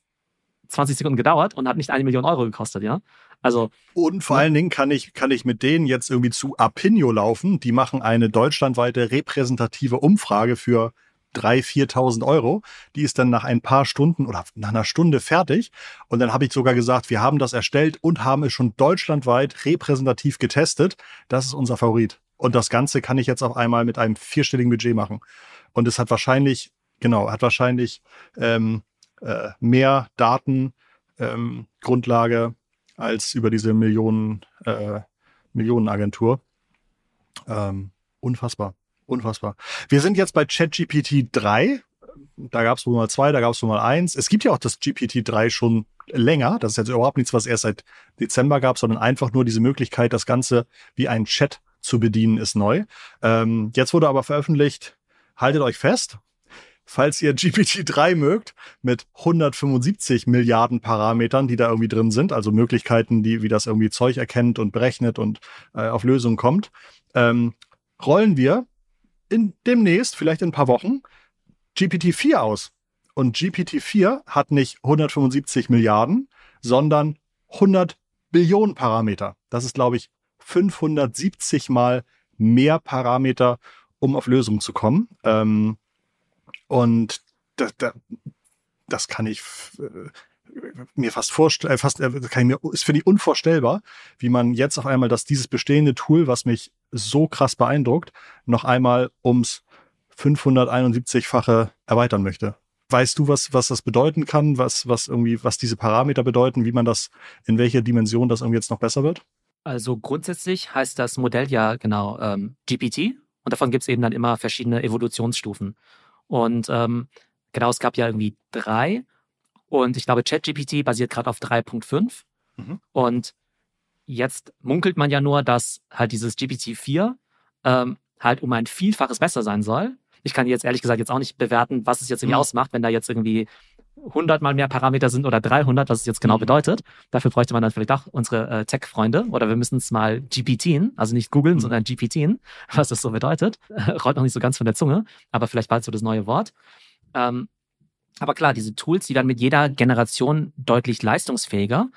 20 Sekunden gedauert und hat nicht eine Million Euro gekostet, ja. Also. Und vor allen Dingen kann ich, kann ich mit denen jetzt irgendwie zu Apinio laufen. Die machen eine deutschlandweite repräsentative Umfrage für 3.000, 4.000 Euro. Die ist dann nach ein paar Stunden oder nach einer Stunde fertig. Und dann habe ich sogar gesagt, wir haben das erstellt und haben es schon deutschlandweit repräsentativ getestet. Das ist unser Favorit. Und das Ganze kann ich jetzt auf einmal mit einem vierstelligen Budget machen. Und es hat wahrscheinlich, genau, hat wahrscheinlich ähm, äh, mehr Datengrundlage ähm, als über diese Millionen, äh, Millionenagentur. Ähm, unfassbar. Unfassbar. Wir sind jetzt bei ChatGPT 3. Da gab es wohl mal zwei, da gab es wohl mal eins. Es gibt ja auch das GPT 3 schon länger. Das ist jetzt überhaupt nichts, was erst seit Dezember gab, sondern einfach nur diese Möglichkeit, das Ganze wie ein Chat zu bedienen, ist neu. Ähm, jetzt wurde aber veröffentlicht, haltet euch fest, falls ihr GPT-3 mögt, mit 175 Milliarden Parametern, die da irgendwie drin sind, also Möglichkeiten, die, wie das irgendwie Zeug erkennt und berechnet und äh, auf Lösungen kommt, ähm, rollen wir in demnächst, vielleicht in ein paar Wochen, GPT-4 aus. Und GPT-4 hat nicht 175 Milliarden, sondern 100 Billionen Parameter. Das ist, glaube ich, 570 mal mehr Parameter, um auf Lösungen zu kommen. Ähm, und da, da, das kann ich äh, mir fast vorstellen, äh, fast, äh, kann ich mir, ist für die unvorstellbar, wie man jetzt auf einmal, dass dieses bestehende Tool, was mich so krass beeindruckt, noch einmal ums 571-fache erweitern möchte. Weißt du, was, was das bedeuten kann, was, was irgendwie, was diese Parameter bedeuten, wie man das, in welcher Dimension das irgendwie jetzt noch besser wird? Also grundsätzlich heißt das Modell ja genau ähm, GPT und davon gibt es eben dann immer verschiedene Evolutionsstufen. Und ähm, genau, es gab ja irgendwie drei und ich glaube, ChatGPT basiert gerade auf 3.5. Mhm. Und jetzt munkelt man ja nur, dass halt dieses GPT-4 ähm, halt um ein Vielfaches besser sein soll. Ich kann jetzt ehrlich gesagt jetzt auch nicht bewerten, was es jetzt irgendwie mhm. ausmacht, wenn da jetzt irgendwie 100 mal mehr Parameter sind oder 300, was es jetzt genau mhm. bedeutet. Dafür bräuchte man dann vielleicht auch unsere äh, Tech-Freunde oder wir müssen es mal GPTen, also nicht googeln, mhm. sondern GPTen, was das so bedeutet. Rollt noch nicht so ganz von der Zunge, aber vielleicht bald so das neue Wort. Ähm, aber klar, diese Tools, die werden mit jeder Generation deutlich leistungsfähiger.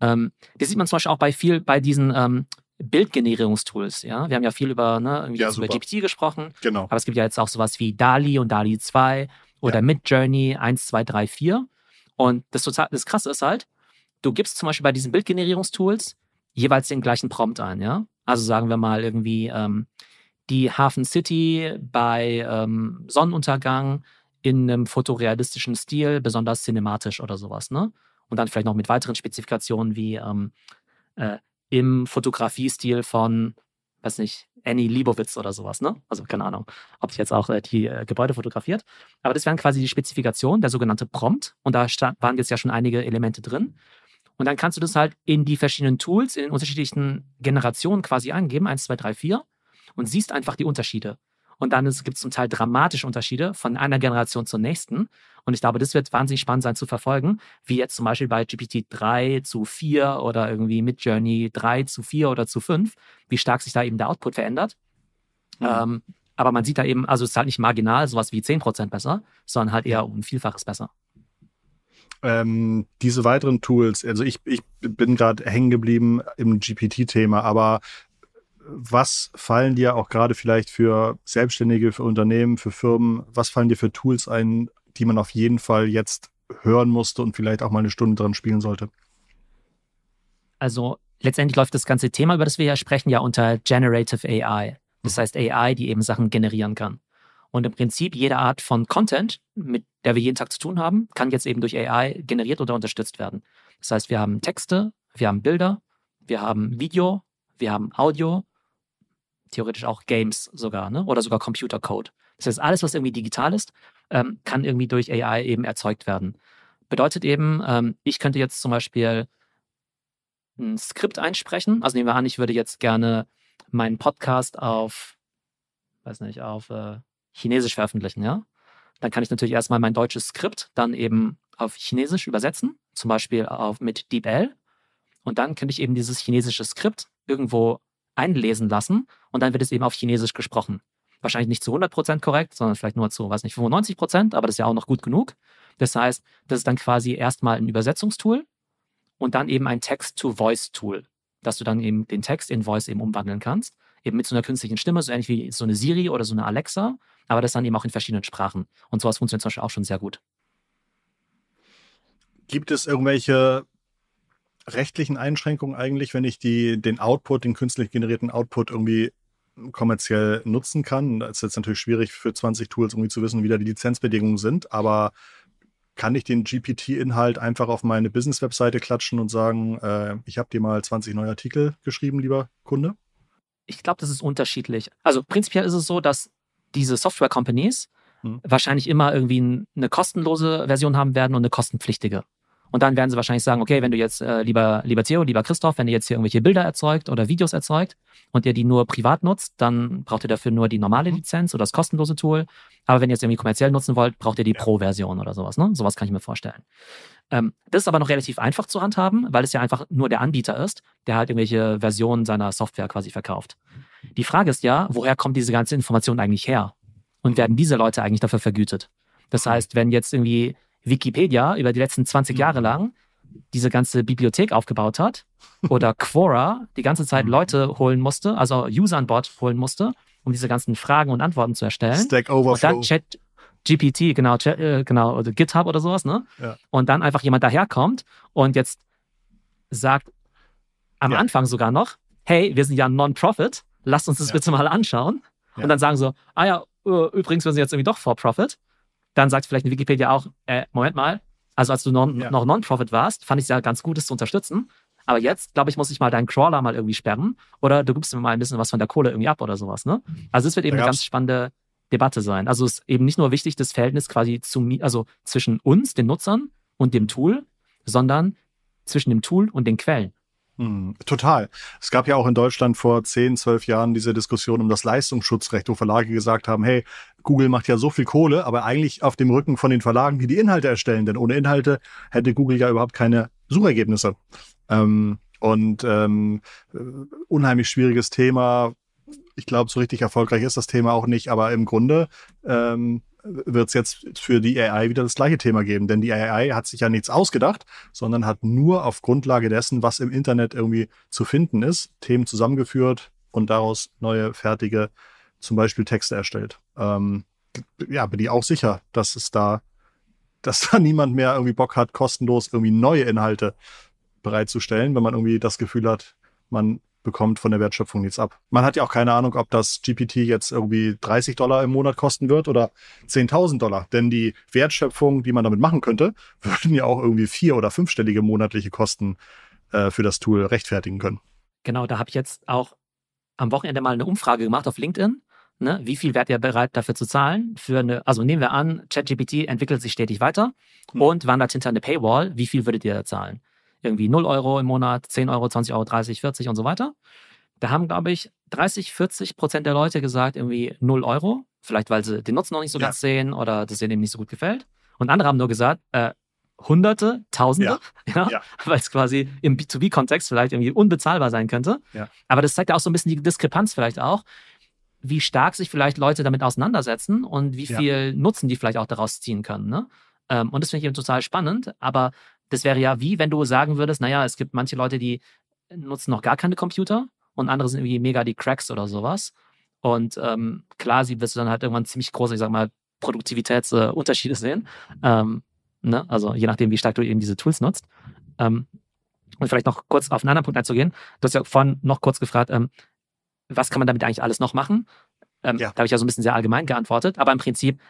Ähm, das sieht man zum Beispiel auch bei viel bei diesen ähm, Bildgenerierungstools. Ja, wir haben ja viel über, ne, ja, über GPT gesprochen. Genau. Aber es gibt ja jetzt auch sowas wie DALI und DALI 2 oder ja. Midjourney 1, 2, 3, 4. Und das total, das Krasse ist halt, du gibst zum Beispiel bei diesen Bildgenerierungstools jeweils den gleichen Prompt ein, ja. Also sagen wir mal irgendwie ähm, die Hafen City bei ähm, Sonnenuntergang in einem fotorealistischen Stil, besonders cinematisch oder sowas, ne? Und dann vielleicht noch mit weiteren Spezifikationen wie ähm, äh, im Fotografiestil von, weiß nicht, Annie Liebowitz oder sowas, ne? Also keine Ahnung, ob sie jetzt auch äh, die äh, Gebäude fotografiert. Aber das wären quasi die Spezifikationen, der sogenannte Prompt. Und da stand, waren jetzt ja schon einige Elemente drin. Und dann kannst du das halt in die verschiedenen Tools, in den unterschiedlichen Generationen quasi eingeben, 1, 2, 3, 4, und siehst einfach die Unterschiede. Und dann gibt es zum Teil dramatische Unterschiede von einer Generation zur nächsten. Und ich glaube, das wird wahnsinnig spannend sein zu verfolgen, wie jetzt zum Beispiel bei GPT 3 zu 4 oder irgendwie mit Journey 3 zu 4 oder zu 5, wie stark sich da eben der Output verändert. Mhm. Ähm, aber man sieht da eben, also es ist halt nicht marginal, sowas wie 10% besser, sondern halt eher um ein Vielfaches besser. Ähm, diese weiteren Tools, also ich, ich bin gerade hängen geblieben im GPT-Thema, aber was fallen dir auch gerade vielleicht für Selbstständige, für Unternehmen, für Firmen, was fallen dir für Tools ein, die man auf jeden Fall jetzt hören musste und vielleicht auch mal eine Stunde dran spielen sollte? Also letztendlich läuft das ganze Thema, über das wir ja sprechen, ja unter Generative AI. Das mhm. heißt AI, die eben Sachen generieren kann. Und im Prinzip jede Art von Content, mit der wir jeden Tag zu tun haben, kann jetzt eben durch AI generiert oder unterstützt werden. Das heißt, wir haben Texte, wir haben Bilder, wir haben Video, wir haben Audio, theoretisch auch Games sogar, ne? Oder sogar Computercode. Das heißt, alles, was irgendwie digital ist, ähm, kann irgendwie durch AI eben erzeugt werden. Bedeutet eben, ähm, ich könnte jetzt zum Beispiel ein Skript einsprechen. Also nehmen wir an, ich würde jetzt gerne meinen Podcast auf, weiß nicht, auf äh, Chinesisch veröffentlichen, ja. Dann kann ich natürlich erstmal mein deutsches Skript dann eben auf Chinesisch übersetzen, zum Beispiel auf, mit DeepL. Und dann könnte ich eben dieses chinesische Skript irgendwo einlesen lassen und dann wird es eben auf Chinesisch gesprochen. Wahrscheinlich nicht zu 100% korrekt, sondern vielleicht nur zu, weiß nicht, 95%, aber das ist ja auch noch gut genug. Das heißt, das ist dann quasi erstmal ein Übersetzungstool und dann eben ein Text-to-Voice-Tool, dass du dann eben den Text in Voice eben umwandeln kannst. Eben mit so einer künstlichen Stimme, so ähnlich wie so eine Siri oder so eine Alexa, aber das dann eben auch in verschiedenen Sprachen. Und sowas funktioniert zum Beispiel auch schon sehr gut. Gibt es irgendwelche rechtlichen Einschränkungen eigentlich, wenn ich die, den Output, den künstlich generierten Output irgendwie kommerziell nutzen kann? Das ist jetzt natürlich schwierig für 20 Tools irgendwie zu wissen, wie da die Lizenzbedingungen sind, aber kann ich den GPT-Inhalt einfach auf meine Business-Webseite klatschen und sagen, äh, ich habe dir mal 20 neue Artikel geschrieben, lieber Kunde? Ich glaube, das ist unterschiedlich. Also prinzipiell ist es so, dass diese Software-Companies hm. wahrscheinlich immer irgendwie eine kostenlose Version haben werden und eine kostenpflichtige. Und dann werden sie wahrscheinlich sagen, okay, wenn du jetzt, äh, lieber, lieber Theo, lieber Christoph, wenn ihr jetzt hier irgendwelche Bilder erzeugt oder Videos erzeugt und ihr die nur privat nutzt, dann braucht ihr dafür nur die normale mhm. Lizenz oder das kostenlose Tool. Aber wenn ihr es irgendwie kommerziell nutzen wollt, braucht ihr die. Pro-Version oder sowas. Ne? Sowas kann ich mir vorstellen. Ähm, das ist aber noch relativ einfach zu handhaben, weil es ja einfach nur der Anbieter ist, der halt irgendwelche Versionen seiner Software quasi verkauft. Die Frage ist ja, woher kommt diese ganze Information eigentlich her? Und werden diese Leute eigentlich dafür vergütet? Das mhm. heißt, wenn jetzt irgendwie Wikipedia über die letzten 20 Jahre mhm. lang diese ganze Bibliothek aufgebaut hat oder Quora die ganze Zeit mhm. Leute holen musste, also User an Bord holen musste, um diese ganzen Fragen und Antworten zu erstellen. Stack Overflow. Und dann Chat GPT, genau, Chat, äh, genau, oder GitHub oder sowas, ne? Ja. Und dann einfach jemand daherkommt und jetzt sagt am ja. Anfang sogar noch, hey, wir sind ja Non-Profit, lasst uns das ja. bitte mal anschauen. Und dann sagen so, ah ja, äh, übrigens, wir sind jetzt irgendwie doch For-Profit dann sagt vielleicht in Wikipedia auch, äh, Moment mal, also als du non, ja. noch Non-Profit warst, fand ich es ja ganz gut, das zu unterstützen. Aber jetzt, glaube ich, muss ich mal deinen Crawler mal irgendwie sperren oder du gibst mir mal ein bisschen was von der Kohle irgendwie ab oder sowas. Ne? Also es wird eben eine ganz spannende Debatte sein. Also es ist eben nicht nur wichtig, das Verhältnis quasi zu, also zwischen uns, den Nutzern und dem Tool, sondern zwischen dem Tool und den Quellen. Hm, total. Es gab ja auch in Deutschland vor 10, 12 Jahren diese Diskussion um das Leistungsschutzrecht, wo Verlage gesagt haben, hey, Google macht ja so viel Kohle, aber eigentlich auf dem Rücken von den Verlagen, die die Inhalte erstellen. Denn ohne Inhalte hätte Google ja überhaupt keine Suchergebnisse. Ähm, und ähm, äh, unheimlich schwieriges Thema. Ich glaube, so richtig erfolgreich ist das Thema auch nicht, aber im Grunde ähm, wird es jetzt für die AI wieder das gleiche Thema geben. Denn die AI hat sich ja nichts ausgedacht, sondern hat nur auf Grundlage dessen, was im Internet irgendwie zu finden ist, Themen zusammengeführt und daraus neue fertige, zum Beispiel Texte erstellt. Ähm, ja, bin ich auch sicher, dass es da, dass da niemand mehr irgendwie Bock hat, kostenlos irgendwie neue Inhalte bereitzustellen, wenn man irgendwie das Gefühl hat, man bekommt von der Wertschöpfung nichts ab. Man hat ja auch keine Ahnung, ob das GPT jetzt irgendwie 30 Dollar im Monat kosten wird oder 10.000 Dollar. Denn die Wertschöpfung, die man damit machen könnte, würden ja auch irgendwie vier- oder fünfstellige monatliche Kosten äh, für das Tool rechtfertigen können. Genau, da habe ich jetzt auch am Wochenende mal eine Umfrage gemacht auf LinkedIn. Ne? Wie viel wärt ihr bereit dafür zu zahlen? Für eine, also nehmen wir an, ChatGPT entwickelt sich stetig weiter hm. und wandert hinter eine Paywall. Wie viel würdet ihr zahlen? Irgendwie 0 Euro im Monat, 10 Euro, 20 Euro, 30, 40 und so weiter. Da haben, glaube ich, 30, 40 Prozent der Leute gesagt, irgendwie 0 Euro. Vielleicht, weil sie den Nutzen noch nicht so ja. ganz sehen oder das denen nicht so gut gefällt. Und andere haben nur gesagt, äh, Hunderte, Tausende, ja. ja, ja. weil es quasi im B2B-Kontext vielleicht irgendwie unbezahlbar sein könnte. Aber das zeigt ja auch so ein bisschen die Diskrepanz vielleicht auch, wie stark sich vielleicht Leute damit auseinandersetzen und wie viel Nutzen die vielleicht auch daraus ziehen können. Ne? Ähm, und das finde ich eben total spannend. Aber das wäre ja wie, wenn du sagen würdest, naja, es gibt manche Leute, die nutzen noch gar keine Computer und andere sind irgendwie mega die Cracks oder sowas. Und ähm, klar, sie wirst du dann halt irgendwann ziemlich große, ich sag mal, Produktivitätsunterschiede äh, sehen. Ähm, ne? Also je nachdem, wie stark du eben diese Tools nutzt. Ähm, und vielleicht noch kurz auf einen anderen Punkt einzugehen. Du hast ja vorhin noch kurz gefragt, ähm, was kann man damit eigentlich alles noch machen? Ähm, ja. Da habe ich ja so ein bisschen sehr allgemein geantwortet. Aber im Prinzip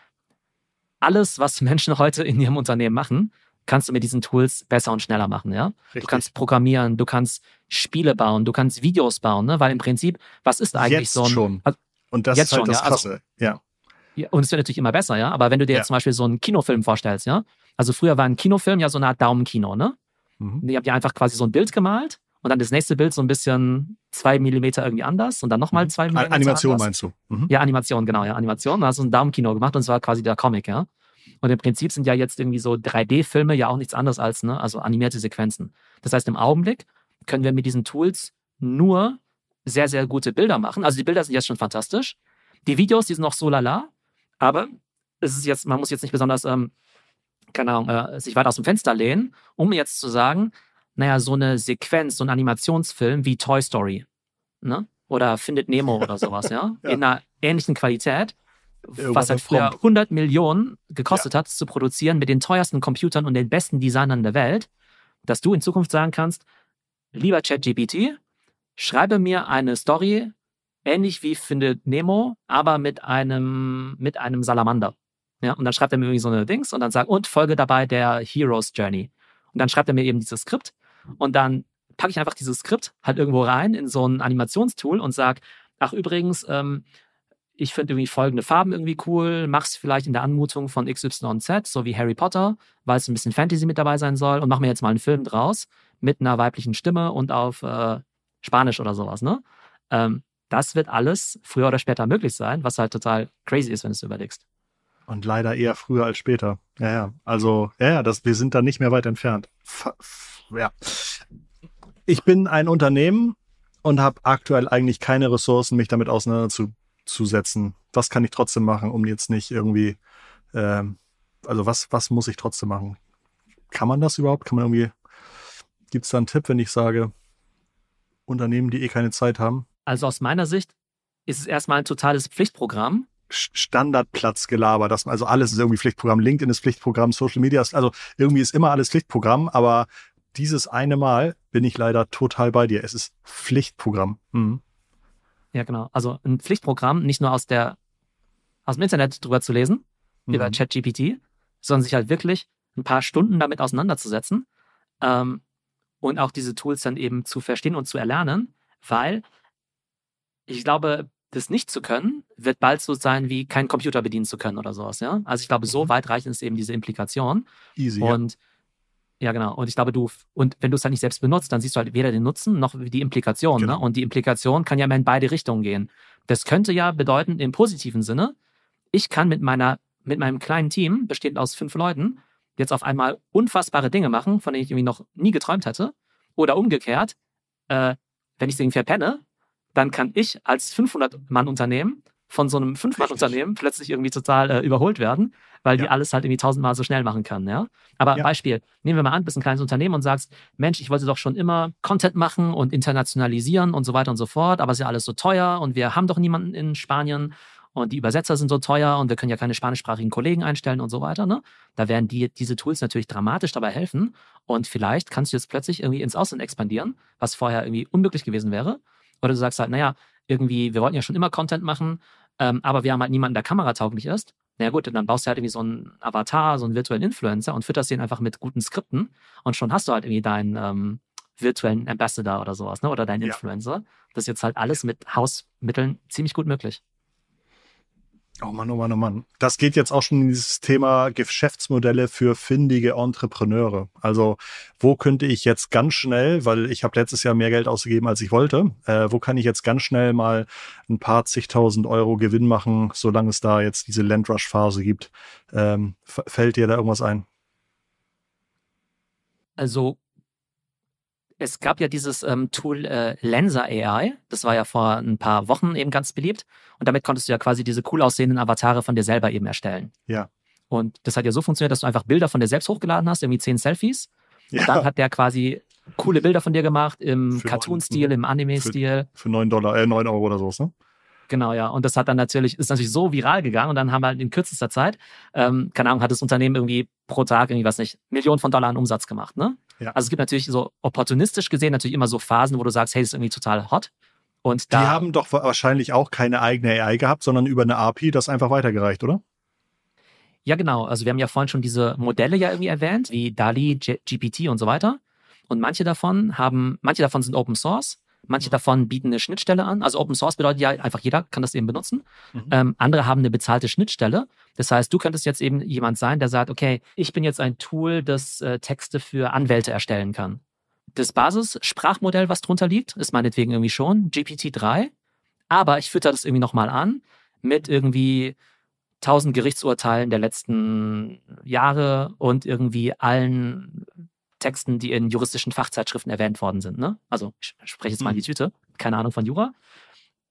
alles, was Menschen heute in ihrem Unternehmen machen, kannst du mit diesen Tools besser und schneller machen, ja? Richtig. Du kannst programmieren, du kannst Spiele bauen, du kannst Videos bauen, ne? Weil im Prinzip, was ist eigentlich jetzt so ein. Schon. Also, und das ist halt schon, das ja? Also Krasse, also, ja. ja. Und es wird natürlich immer besser, ja. Aber wenn du dir ja. jetzt zum Beispiel so einen Kinofilm vorstellst, ja. Also früher war ein Kinofilm ja so eine Art Daumenkino, ne? Mhm. Ihr habt ja einfach quasi so ein Bild gemalt und dann das nächste Bild so ein bisschen zwei Millimeter irgendwie anders und dann nochmal mhm. zwei Millimeter. Animation anders. meinst du? Mhm. Ja, Animation, genau, ja, Animation. Da hast du ein Daumenkino gemacht und es war quasi der Comic, ja. Und im Prinzip sind ja jetzt irgendwie so 3D-Filme ja auch nichts anderes als, ne, also animierte Sequenzen. Das heißt, im Augenblick können wir mit diesen Tools nur sehr, sehr gute Bilder machen. Also die Bilder sind jetzt schon fantastisch. Die Videos, die sind noch so lala, aber es ist jetzt, man muss jetzt nicht besonders, ähm, keine Ahnung, äh, sich weit aus dem Fenster lehnen, um jetzt zu sagen, naja, so eine Sequenz, so ein Animationsfilm wie Toy Story, ne? Oder Findet Nemo oder sowas, ja? ja. In einer ähnlichen Qualität, was halt früher 100 Millionen gekostet ja. hat, zu produzieren mit den teuersten Computern und den besten Designern der Welt, dass du in Zukunft sagen kannst, lieber ChatGPT, schreibe mir eine Story, ähnlich wie Findet Nemo, aber mit einem, mit einem Salamander. Ja, und dann schreibt er mir irgendwie so eine Dings und dann sagt, und folge dabei der Hero's Journey. Und dann schreibt er mir eben dieses Skript und dann packe ich einfach dieses Skript halt irgendwo rein in so ein Animationstool und sage, ach übrigens, ähm, ich finde irgendwie folgende Farben irgendwie cool, mach's vielleicht in der Anmutung von XYZ, so wie Harry Potter, weil es ein bisschen Fantasy mit dabei sein soll und mach mir jetzt mal einen Film draus mit einer weiblichen Stimme und auf äh, Spanisch oder sowas, ne? Ähm, das wird alles früher oder später möglich sein, was halt total crazy ist, wenn du es überlegst. Und leider eher früher als später. Ja, ja. Also, ja, ja, das, wir sind da nicht mehr weit entfernt. F ja. Ich bin ein Unternehmen und habe aktuell eigentlich keine Ressourcen, mich damit auseinanderzusetzen. Was kann ich trotzdem machen, um jetzt nicht irgendwie, ähm, also was, was muss ich trotzdem machen? Kann man das überhaupt? Kann man irgendwie, gibt es da einen Tipp, wenn ich sage, Unternehmen, die eh keine Zeit haben? Also aus meiner Sicht ist es erstmal ein totales Pflichtprogramm. Standardplatzgelaber, das also alles ist irgendwie Pflichtprogramm, LinkedIn ist Pflichtprogramm, Social Media ist, also irgendwie ist immer alles Pflichtprogramm, aber dieses eine Mal bin ich leider total bei dir. Es ist Pflichtprogramm. Mhm. Ja, genau. Also ein Pflichtprogramm, nicht nur aus der, aus dem Internet drüber zu lesen, mhm. über ChatGPT, sondern sich halt wirklich ein paar Stunden damit auseinanderzusetzen ähm, und auch diese Tools dann eben zu verstehen und zu erlernen, weil ich glaube, das nicht zu können, wird bald so sein, wie kein Computer bedienen zu können oder sowas, ja. Also ich glaube, so mhm. weit reichen es eben diese Implikationen. Easy. Und ja ja, genau. Und ich glaube, du, und wenn du es halt nicht selbst benutzt, dann siehst du halt weder den Nutzen noch die Implikation. Ne? Genau. Ne? Und die Implikation kann ja immer in beide Richtungen gehen. Das könnte ja bedeuten, im positiven Sinne, ich kann mit meiner, mit meinem kleinen Team, bestehend aus fünf Leuten, jetzt auf einmal unfassbare Dinge machen, von denen ich irgendwie noch nie geträumt hätte. Oder umgekehrt, äh, wenn ich es irgendwie verpenne, dann kann ich als 500-Mann-Unternehmen von so einem Fünf-Mann-Unternehmen plötzlich irgendwie total äh, überholt werden, weil ja. die alles halt irgendwie tausendmal so schnell machen kann, ja. Aber ja. Beispiel, nehmen wir mal an, bist ein kleines Unternehmen und sagst, Mensch, ich wollte doch schon immer Content machen und internationalisieren und so weiter und so fort, aber es ist ja alles so teuer und wir haben doch niemanden in Spanien und die Übersetzer sind so teuer und wir können ja keine spanischsprachigen Kollegen einstellen und so weiter, ne? Da werden die, diese Tools natürlich dramatisch dabei helfen und vielleicht kannst du jetzt plötzlich irgendwie ins Ausland expandieren, was vorher irgendwie unmöglich gewesen wäre. Oder du sagst halt, naja, irgendwie, wir wollten ja schon immer Content machen, ähm, aber wir haben halt niemanden, der kameratauglich ist. Na ja, gut, dann baust du halt irgendwie so einen Avatar, so einen virtuellen Influencer und fütterst den einfach mit guten Skripten und schon hast du halt irgendwie deinen ähm, virtuellen Ambassador oder sowas, ne? Oder deinen ja. Influencer. Das ist jetzt halt alles mit Hausmitteln ziemlich gut möglich. Oh Mann, oh Mann, oh Mann. Das geht jetzt auch schon in dieses Thema Geschäftsmodelle für findige Entrepreneure. Also wo könnte ich jetzt ganz schnell, weil ich habe letztes Jahr mehr Geld ausgegeben, als ich wollte, äh, wo kann ich jetzt ganz schnell mal ein paar zigtausend Euro Gewinn machen, solange es da jetzt diese Landrush-Phase gibt? Ähm, fällt dir da irgendwas ein? Also es gab ja dieses ähm, Tool äh, Lenser AI, das war ja vor ein paar Wochen eben ganz beliebt. Und damit konntest du ja quasi diese cool aussehenden Avatare von dir selber eben erstellen. Ja. Und das hat ja so funktioniert, dass du einfach Bilder von dir selbst hochgeladen hast, irgendwie zehn Selfies. Ja. Und dann hat der quasi coole Bilder von dir gemacht im Cartoon-Stil, im Anime-Stil. Für, für 9 Dollar, äh, 9 Euro oder so, ne? Genau, ja. Und das hat dann natürlich, ist natürlich so viral gegangen und dann haben wir halt in kürzester Zeit, ähm, keine Ahnung, hat das Unternehmen irgendwie pro Tag irgendwie, was nicht, Millionen von Dollar an Umsatz gemacht, ne? Ja. Also es gibt natürlich so opportunistisch gesehen natürlich immer so Phasen, wo du sagst, hey, das ist irgendwie total hot. Und da, Die haben doch wahrscheinlich auch keine eigene AI gehabt, sondern über eine API das einfach weitergereicht, oder? Ja, genau. Also wir haben ja vorhin schon diese Modelle ja irgendwie erwähnt, wie DALI, G GPT und so weiter. Und manche davon haben, manche davon sind Open Source Manche davon bieten eine Schnittstelle an. Also Open Source bedeutet ja einfach jeder kann das eben benutzen. Mhm. Ähm, andere haben eine bezahlte Schnittstelle. Das heißt, du könntest jetzt eben jemand sein, der sagt, okay, ich bin jetzt ein Tool, das äh, Texte für Anwälte erstellen kann. das Basis-Sprachmodell, was drunter liegt, ist meinetwegen irgendwie schon GPT-3. Aber ich fütter das irgendwie nochmal an mit irgendwie tausend Gerichtsurteilen der letzten Jahre und irgendwie allen Texten, die in juristischen Fachzeitschriften erwähnt worden sind. Ne? Also ich spreche jetzt mal in die mhm. Tüte, keine Ahnung von Jura.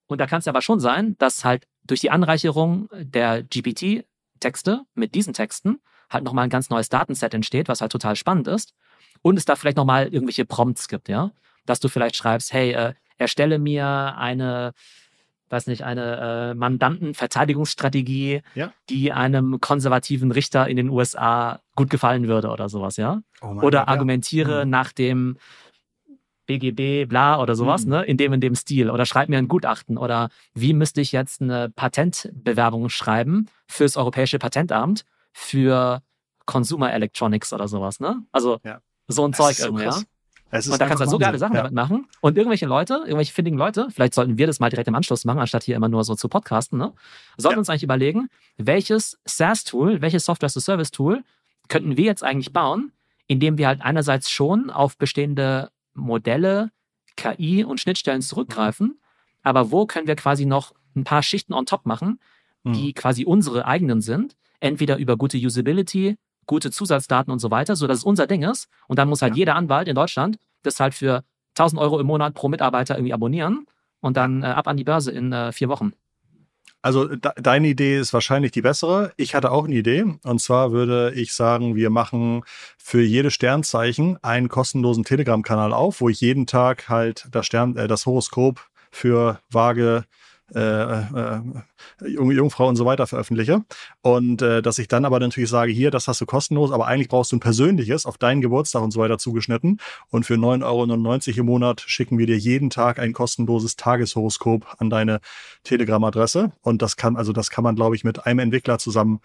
Und da kann es aber schon sein, dass halt durch die Anreicherung der GPT-Texte mit diesen Texten halt nochmal ein ganz neues Datenset entsteht, was halt total spannend ist. Und es da vielleicht nochmal irgendwelche Prompts gibt, ja. Dass du vielleicht schreibst, hey, äh, erstelle mir eine weiß nicht, eine äh, Mandantenverteidigungsstrategie, ja. die einem konservativen Richter in den USA gut gefallen würde oder sowas, ja? Oh oder Gott, argumentiere ja. Mhm. nach dem BGB, bla oder sowas, mhm. ne, in dem in dem Stil. Oder schreib mir ein Gutachten. Oder wie müsste ich jetzt eine Patentbewerbung schreiben fürs Europäische Patentamt für Consumer Electronics oder sowas, ne? Also ja. so ein das Zeug irgendwie, so ja und da kannst du so geile Sachen ja. damit machen. Und irgendwelche Leute, irgendwelche findigen Leute, vielleicht sollten wir das mal direkt im Anschluss machen, anstatt hier immer nur so zu podcasten, ne? sollten ja. uns eigentlich überlegen, welches SaaS-Tool, welches Software-as-a-Service-Tool könnten wir jetzt eigentlich bauen, indem wir halt einerseits schon auf bestehende Modelle, KI und Schnittstellen zurückgreifen, aber wo können wir quasi noch ein paar Schichten on top machen, die mhm. quasi unsere eigenen sind, entweder über gute Usability, gute Zusatzdaten und so weiter, so dass es unser Ding ist. Und dann muss halt ja. jeder Anwalt in Deutschland das halt für 1000 Euro im Monat pro Mitarbeiter irgendwie abonnieren und dann äh, ab an die Börse in äh, vier Wochen. Also de deine Idee ist wahrscheinlich die bessere. Ich hatte auch eine Idee. Und zwar würde ich sagen, wir machen für jedes Sternzeichen einen kostenlosen Telegram-Kanal auf, wo ich jeden Tag halt das Stern, äh, das Horoskop für Waage, äh, äh, junge Jungfrau und so weiter veröffentliche. Und äh, dass ich dann aber natürlich sage, hier, das hast du kostenlos, aber eigentlich brauchst du ein persönliches auf deinen Geburtstag und so weiter zugeschnitten. Und für 9,99 Euro im Monat schicken wir dir jeden Tag ein kostenloses Tageshoroskop an deine Telegram-Adresse. Und das kann, also das kann man, glaube ich, mit einem Entwickler zusammen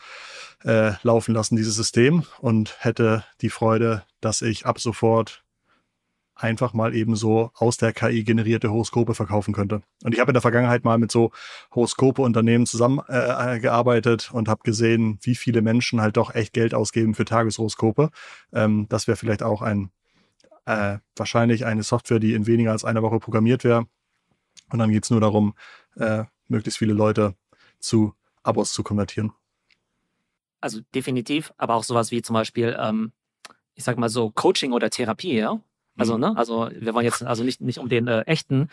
äh, laufen lassen, dieses System. Und hätte die Freude, dass ich ab sofort einfach mal eben so aus der KI generierte Horoskope verkaufen könnte. Und ich habe in der Vergangenheit mal mit so Horoskope-Unternehmen zusammengearbeitet äh, und habe gesehen, wie viele Menschen halt doch echt Geld ausgeben für Tageshoroskope. Ähm, das wäre vielleicht auch ein äh, wahrscheinlich eine Software, die in weniger als einer Woche programmiert wäre. Und dann geht's nur darum, äh, möglichst viele Leute zu Abos zu konvertieren. Also definitiv, aber auch sowas wie zum Beispiel, ähm, ich sag mal so Coaching oder Therapie, ja. Also, mhm. ne, also wir wollen jetzt also nicht, nicht um den äh, echten,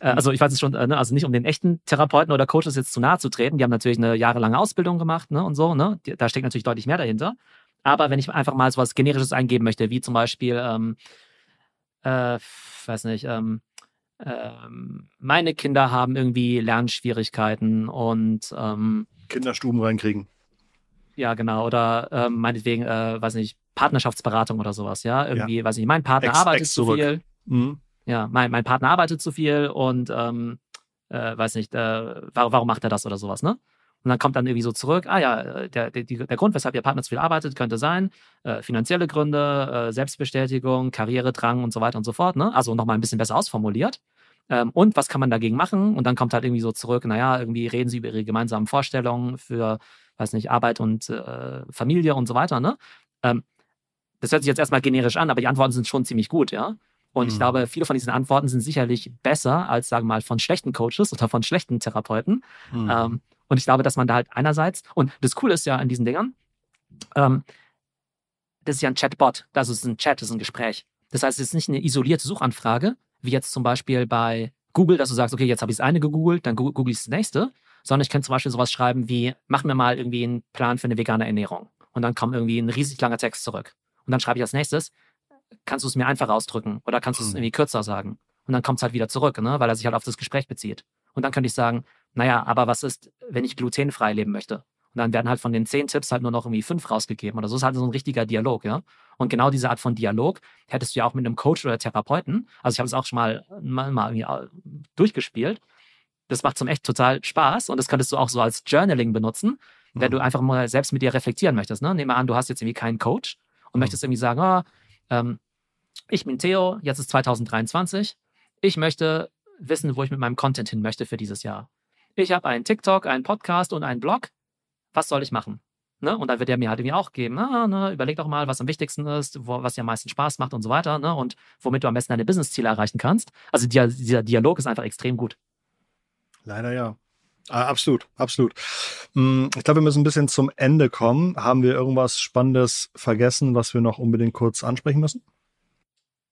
äh, mhm. also ich weiß es schon, äh, ne, also nicht um den echten Therapeuten oder Coaches jetzt zu nahe zu treten. Die haben natürlich eine jahrelange Ausbildung gemacht, ne, und so, ne. Die, da steckt natürlich deutlich mehr dahinter. Aber wenn ich einfach mal so was Generisches eingeben möchte, wie zum Beispiel, ähm, äh, weiß nicht, ähm, ähm, meine Kinder haben irgendwie Lernschwierigkeiten und ähm, Kinderstuben reinkriegen. Ja, genau. Oder ähm, meinetwegen, äh, weiß nicht, Partnerschaftsberatung oder sowas, ja. Irgendwie, ja. weiß nicht, mein Partner ex, arbeitet ex zu viel. Mhm. Ja, mein, mein Partner arbeitet zu viel und ähm, äh, weiß nicht, äh, warum, warum macht er das oder sowas, ne? Und dann kommt dann irgendwie so zurück, ah ja, der, der, der Grund, weshalb Ihr Partner zu viel arbeitet, könnte sein, äh, finanzielle Gründe, äh, Selbstbestätigung, Karrieredrang und so weiter und so fort. Ne? Also nochmal ein bisschen besser ausformuliert. Ähm, und was kann man dagegen machen? Und dann kommt halt irgendwie so zurück, naja, irgendwie reden Sie über Ihre gemeinsamen Vorstellungen für, weiß nicht, Arbeit und äh, Familie und so weiter. Ne? Ähm, das hört sich jetzt erstmal generisch an, aber die Antworten sind schon ziemlich gut, ja. Und mhm. ich glaube, viele von diesen Antworten sind sicherlich besser als, sagen wir mal, von schlechten Coaches oder von schlechten Therapeuten. Mhm. Ähm, und ich glaube, dass man da halt einerseits, und das Coole ist ja an diesen Dingern, ähm, das ist ja ein Chatbot, das ist ein Chat, das ist ein Gespräch. Das heißt, es ist nicht eine isolierte Suchanfrage, wie jetzt zum Beispiel bei Google, dass du sagst, okay, jetzt habe ich das eine gegoogelt, dann google ich das nächste, sondern ich kann zum Beispiel sowas schreiben wie, mach mir mal irgendwie einen Plan für eine vegane Ernährung. Und dann kommt irgendwie ein riesig langer Text zurück. Und dann schreibe ich als nächstes, kannst du es mir einfach ausdrücken oder kannst du es hm. irgendwie kürzer sagen? Und dann kommt es halt wieder zurück, ne? weil er sich halt auf das Gespräch bezieht. Und dann könnte ich sagen, naja, aber was ist, wenn ich glutenfrei leben möchte? Und dann werden halt von den zehn Tipps halt nur noch irgendwie fünf rausgegeben oder so. Das ist halt so ein richtiger Dialog, ja. Und genau diese Art von Dialog hättest du ja auch mit einem Coach oder Therapeuten. Also ich habe es auch schon mal, mal, mal irgendwie durchgespielt. Das macht zum echt total Spaß und das könntest du auch so als Journaling benutzen, wenn mhm. du einfach mal selbst mit dir reflektieren möchtest. Ne? Nehmen wir an, du hast jetzt irgendwie keinen Coach und mhm. möchtest irgendwie sagen, oh, ähm, ich bin Theo, jetzt ist 2023, ich möchte wissen, wo ich mit meinem Content hin möchte für dieses Jahr. Ich habe einen TikTok, einen Podcast und einen Blog. Was soll ich machen? Ne? Und dann wird er mir halt irgendwie auch geben, ah, ne, überleg doch mal, was am wichtigsten ist, wo, was dir am meisten Spaß macht und so weiter, ne? Und womit du am besten deine Business-Ziele erreichen kannst. Also der, dieser Dialog ist einfach extrem gut. Leider ja. Ah, absolut, absolut. Hm, ich glaube, wir müssen ein bisschen zum Ende kommen. Haben wir irgendwas Spannendes vergessen, was wir noch unbedingt kurz ansprechen müssen?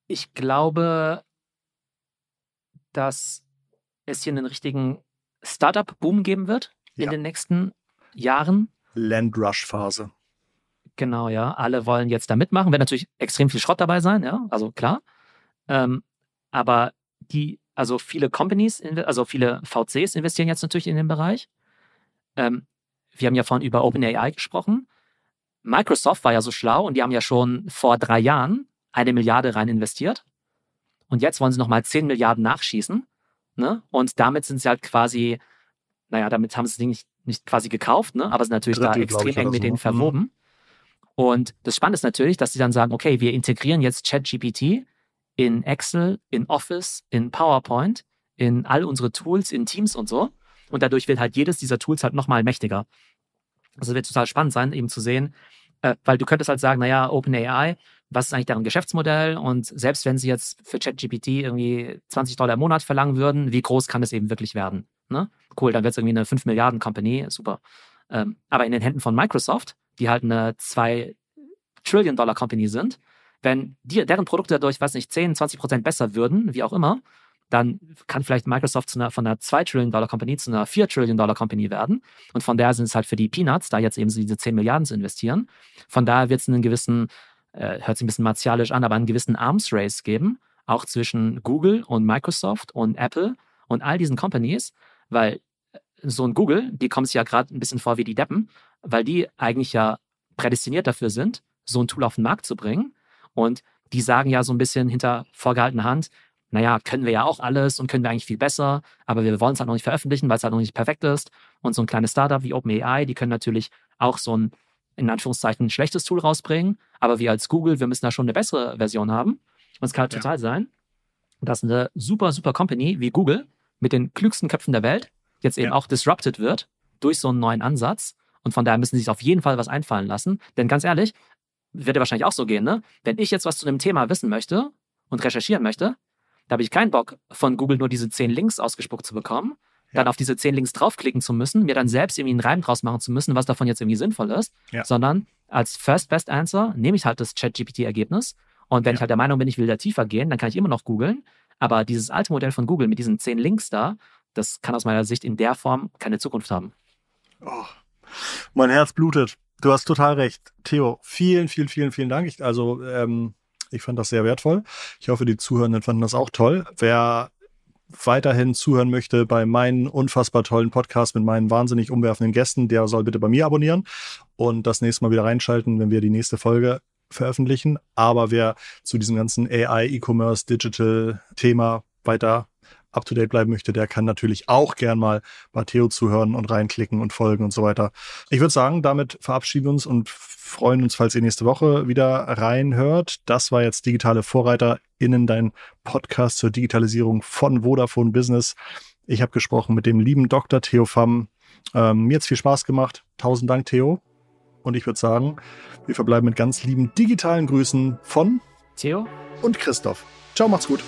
Ich glaube, dass es hier einen richtigen Startup-Boom geben wird in ja. den nächsten Jahren. Landrush-Phase. Genau, ja. Alle wollen jetzt da mitmachen. Wird natürlich extrem viel Schrott dabei sein, ja, also klar. Ähm, aber die, also viele Companies, also viele VCs investieren jetzt natürlich in den Bereich. Ähm, wir haben ja vorhin über OpenAI gesprochen. Microsoft war ja so schlau und die haben ja schon vor drei Jahren eine Milliarde rein investiert. Und jetzt wollen sie nochmal 10 Milliarden nachschießen. Ne? Und damit sind sie halt quasi, naja, damit haben sie das Ding nicht, nicht quasi gekauft, ne? aber sind natürlich Drittel, da extrem eng mit denen ne? verwoben. Mhm. Und das Spannende ist natürlich, dass sie dann sagen, okay, wir integrieren jetzt ChatGPT in Excel, in Office, in PowerPoint, in all unsere Tools, in Teams und so. Und dadurch wird halt jedes dieser Tools halt nochmal mächtiger. Also wird total spannend sein, eben zu sehen, äh, weil du könntest halt sagen, naja, OpenAI, was ist eigentlich deren Geschäftsmodell? Und selbst wenn sie jetzt für ChatGPT irgendwie 20 Dollar im Monat verlangen würden, wie groß kann es eben wirklich werden? Ne? Cool, dann wird es irgendwie eine 5 Milliarden Company, super. Ähm, aber in den Händen von Microsoft, die halt eine 2 Trillion Dollar Company sind, wenn die, deren Produkte dadurch, weiß nicht, 10, 20 Prozent besser würden, wie auch immer, dann kann vielleicht Microsoft einer, von einer 2 Trillion Dollar Company zu einer 4 Trillion Dollar Company werden. Und von daher sind es halt für die Peanuts, da jetzt eben so diese 10 Milliarden zu investieren. Von daher wird es einen gewissen, äh, hört sich ein bisschen martialisch an, aber einen gewissen Arms Race geben, auch zwischen Google und Microsoft und Apple und all diesen Companies, weil äh, so ein Google, die kommt sich ja gerade ein bisschen vor wie die Deppen, weil die eigentlich ja prädestiniert dafür sind, so ein Tool auf den Markt zu bringen. Und die sagen ja so ein bisschen hinter vorgehaltener Hand, naja, können wir ja auch alles und können wir eigentlich viel besser, aber wir wollen es halt noch nicht veröffentlichen, weil es halt noch nicht perfekt ist. Und so ein kleines Startup wie OpenAI, die können natürlich auch so ein, in Anführungszeichen, ein schlechtes Tool rausbringen, aber wir als Google, wir müssen da schon eine bessere Version haben. Und es kann halt ja. total sein, dass eine super, super Company wie Google mit den klügsten Köpfen der Welt jetzt eben ja. auch disrupted wird durch so einen neuen Ansatz. Und von daher müssen sie sich auf jeden Fall was einfallen lassen. Denn ganz ehrlich, wird ja wahrscheinlich auch so gehen, ne? Wenn ich jetzt was zu einem Thema wissen möchte und recherchieren möchte, da habe ich keinen Bock, von Google nur diese zehn Links ausgespuckt zu bekommen, ja. dann auf diese zehn Links draufklicken zu müssen, mir dann selbst irgendwie einen Reim draus machen zu müssen, was davon jetzt irgendwie sinnvoll ist, ja. sondern als First Best Answer nehme ich halt das ChatGPT-Ergebnis und wenn ja. ich halt der Meinung bin, ich will da tiefer gehen, dann kann ich immer noch googeln. Aber dieses alte Modell von Google mit diesen zehn Links da, das kann aus meiner Sicht in der Form keine Zukunft haben. Oh, mein Herz blutet. Du hast total recht. Theo, vielen, vielen, vielen, vielen Dank. Ich, also ähm, ich fand das sehr wertvoll. Ich hoffe, die Zuhörenden fanden das auch toll. Wer weiterhin zuhören möchte bei meinen unfassbar tollen Podcasts mit meinen wahnsinnig umwerfenden Gästen, der soll bitte bei mir abonnieren und das nächste Mal wieder reinschalten, wenn wir die nächste Folge veröffentlichen. Aber wer zu diesem ganzen AI, E-Commerce, Digital Thema weiter up to date bleiben möchte, der kann natürlich auch gern mal bei Theo zuhören und reinklicken und folgen und so weiter. Ich würde sagen, damit verabschieden wir uns und freuen uns, falls ihr nächste Woche wieder reinhört. Das war jetzt Digitale VorreiterInnen, dein Podcast zur Digitalisierung von Vodafone Business. Ich habe gesprochen mit dem lieben Dr. Theo Pham. Ähm, mir hat viel Spaß gemacht. Tausend Dank, Theo. Und ich würde sagen, wir verbleiben mit ganz lieben digitalen Grüßen von Theo und Christoph. Ciao, macht's gut.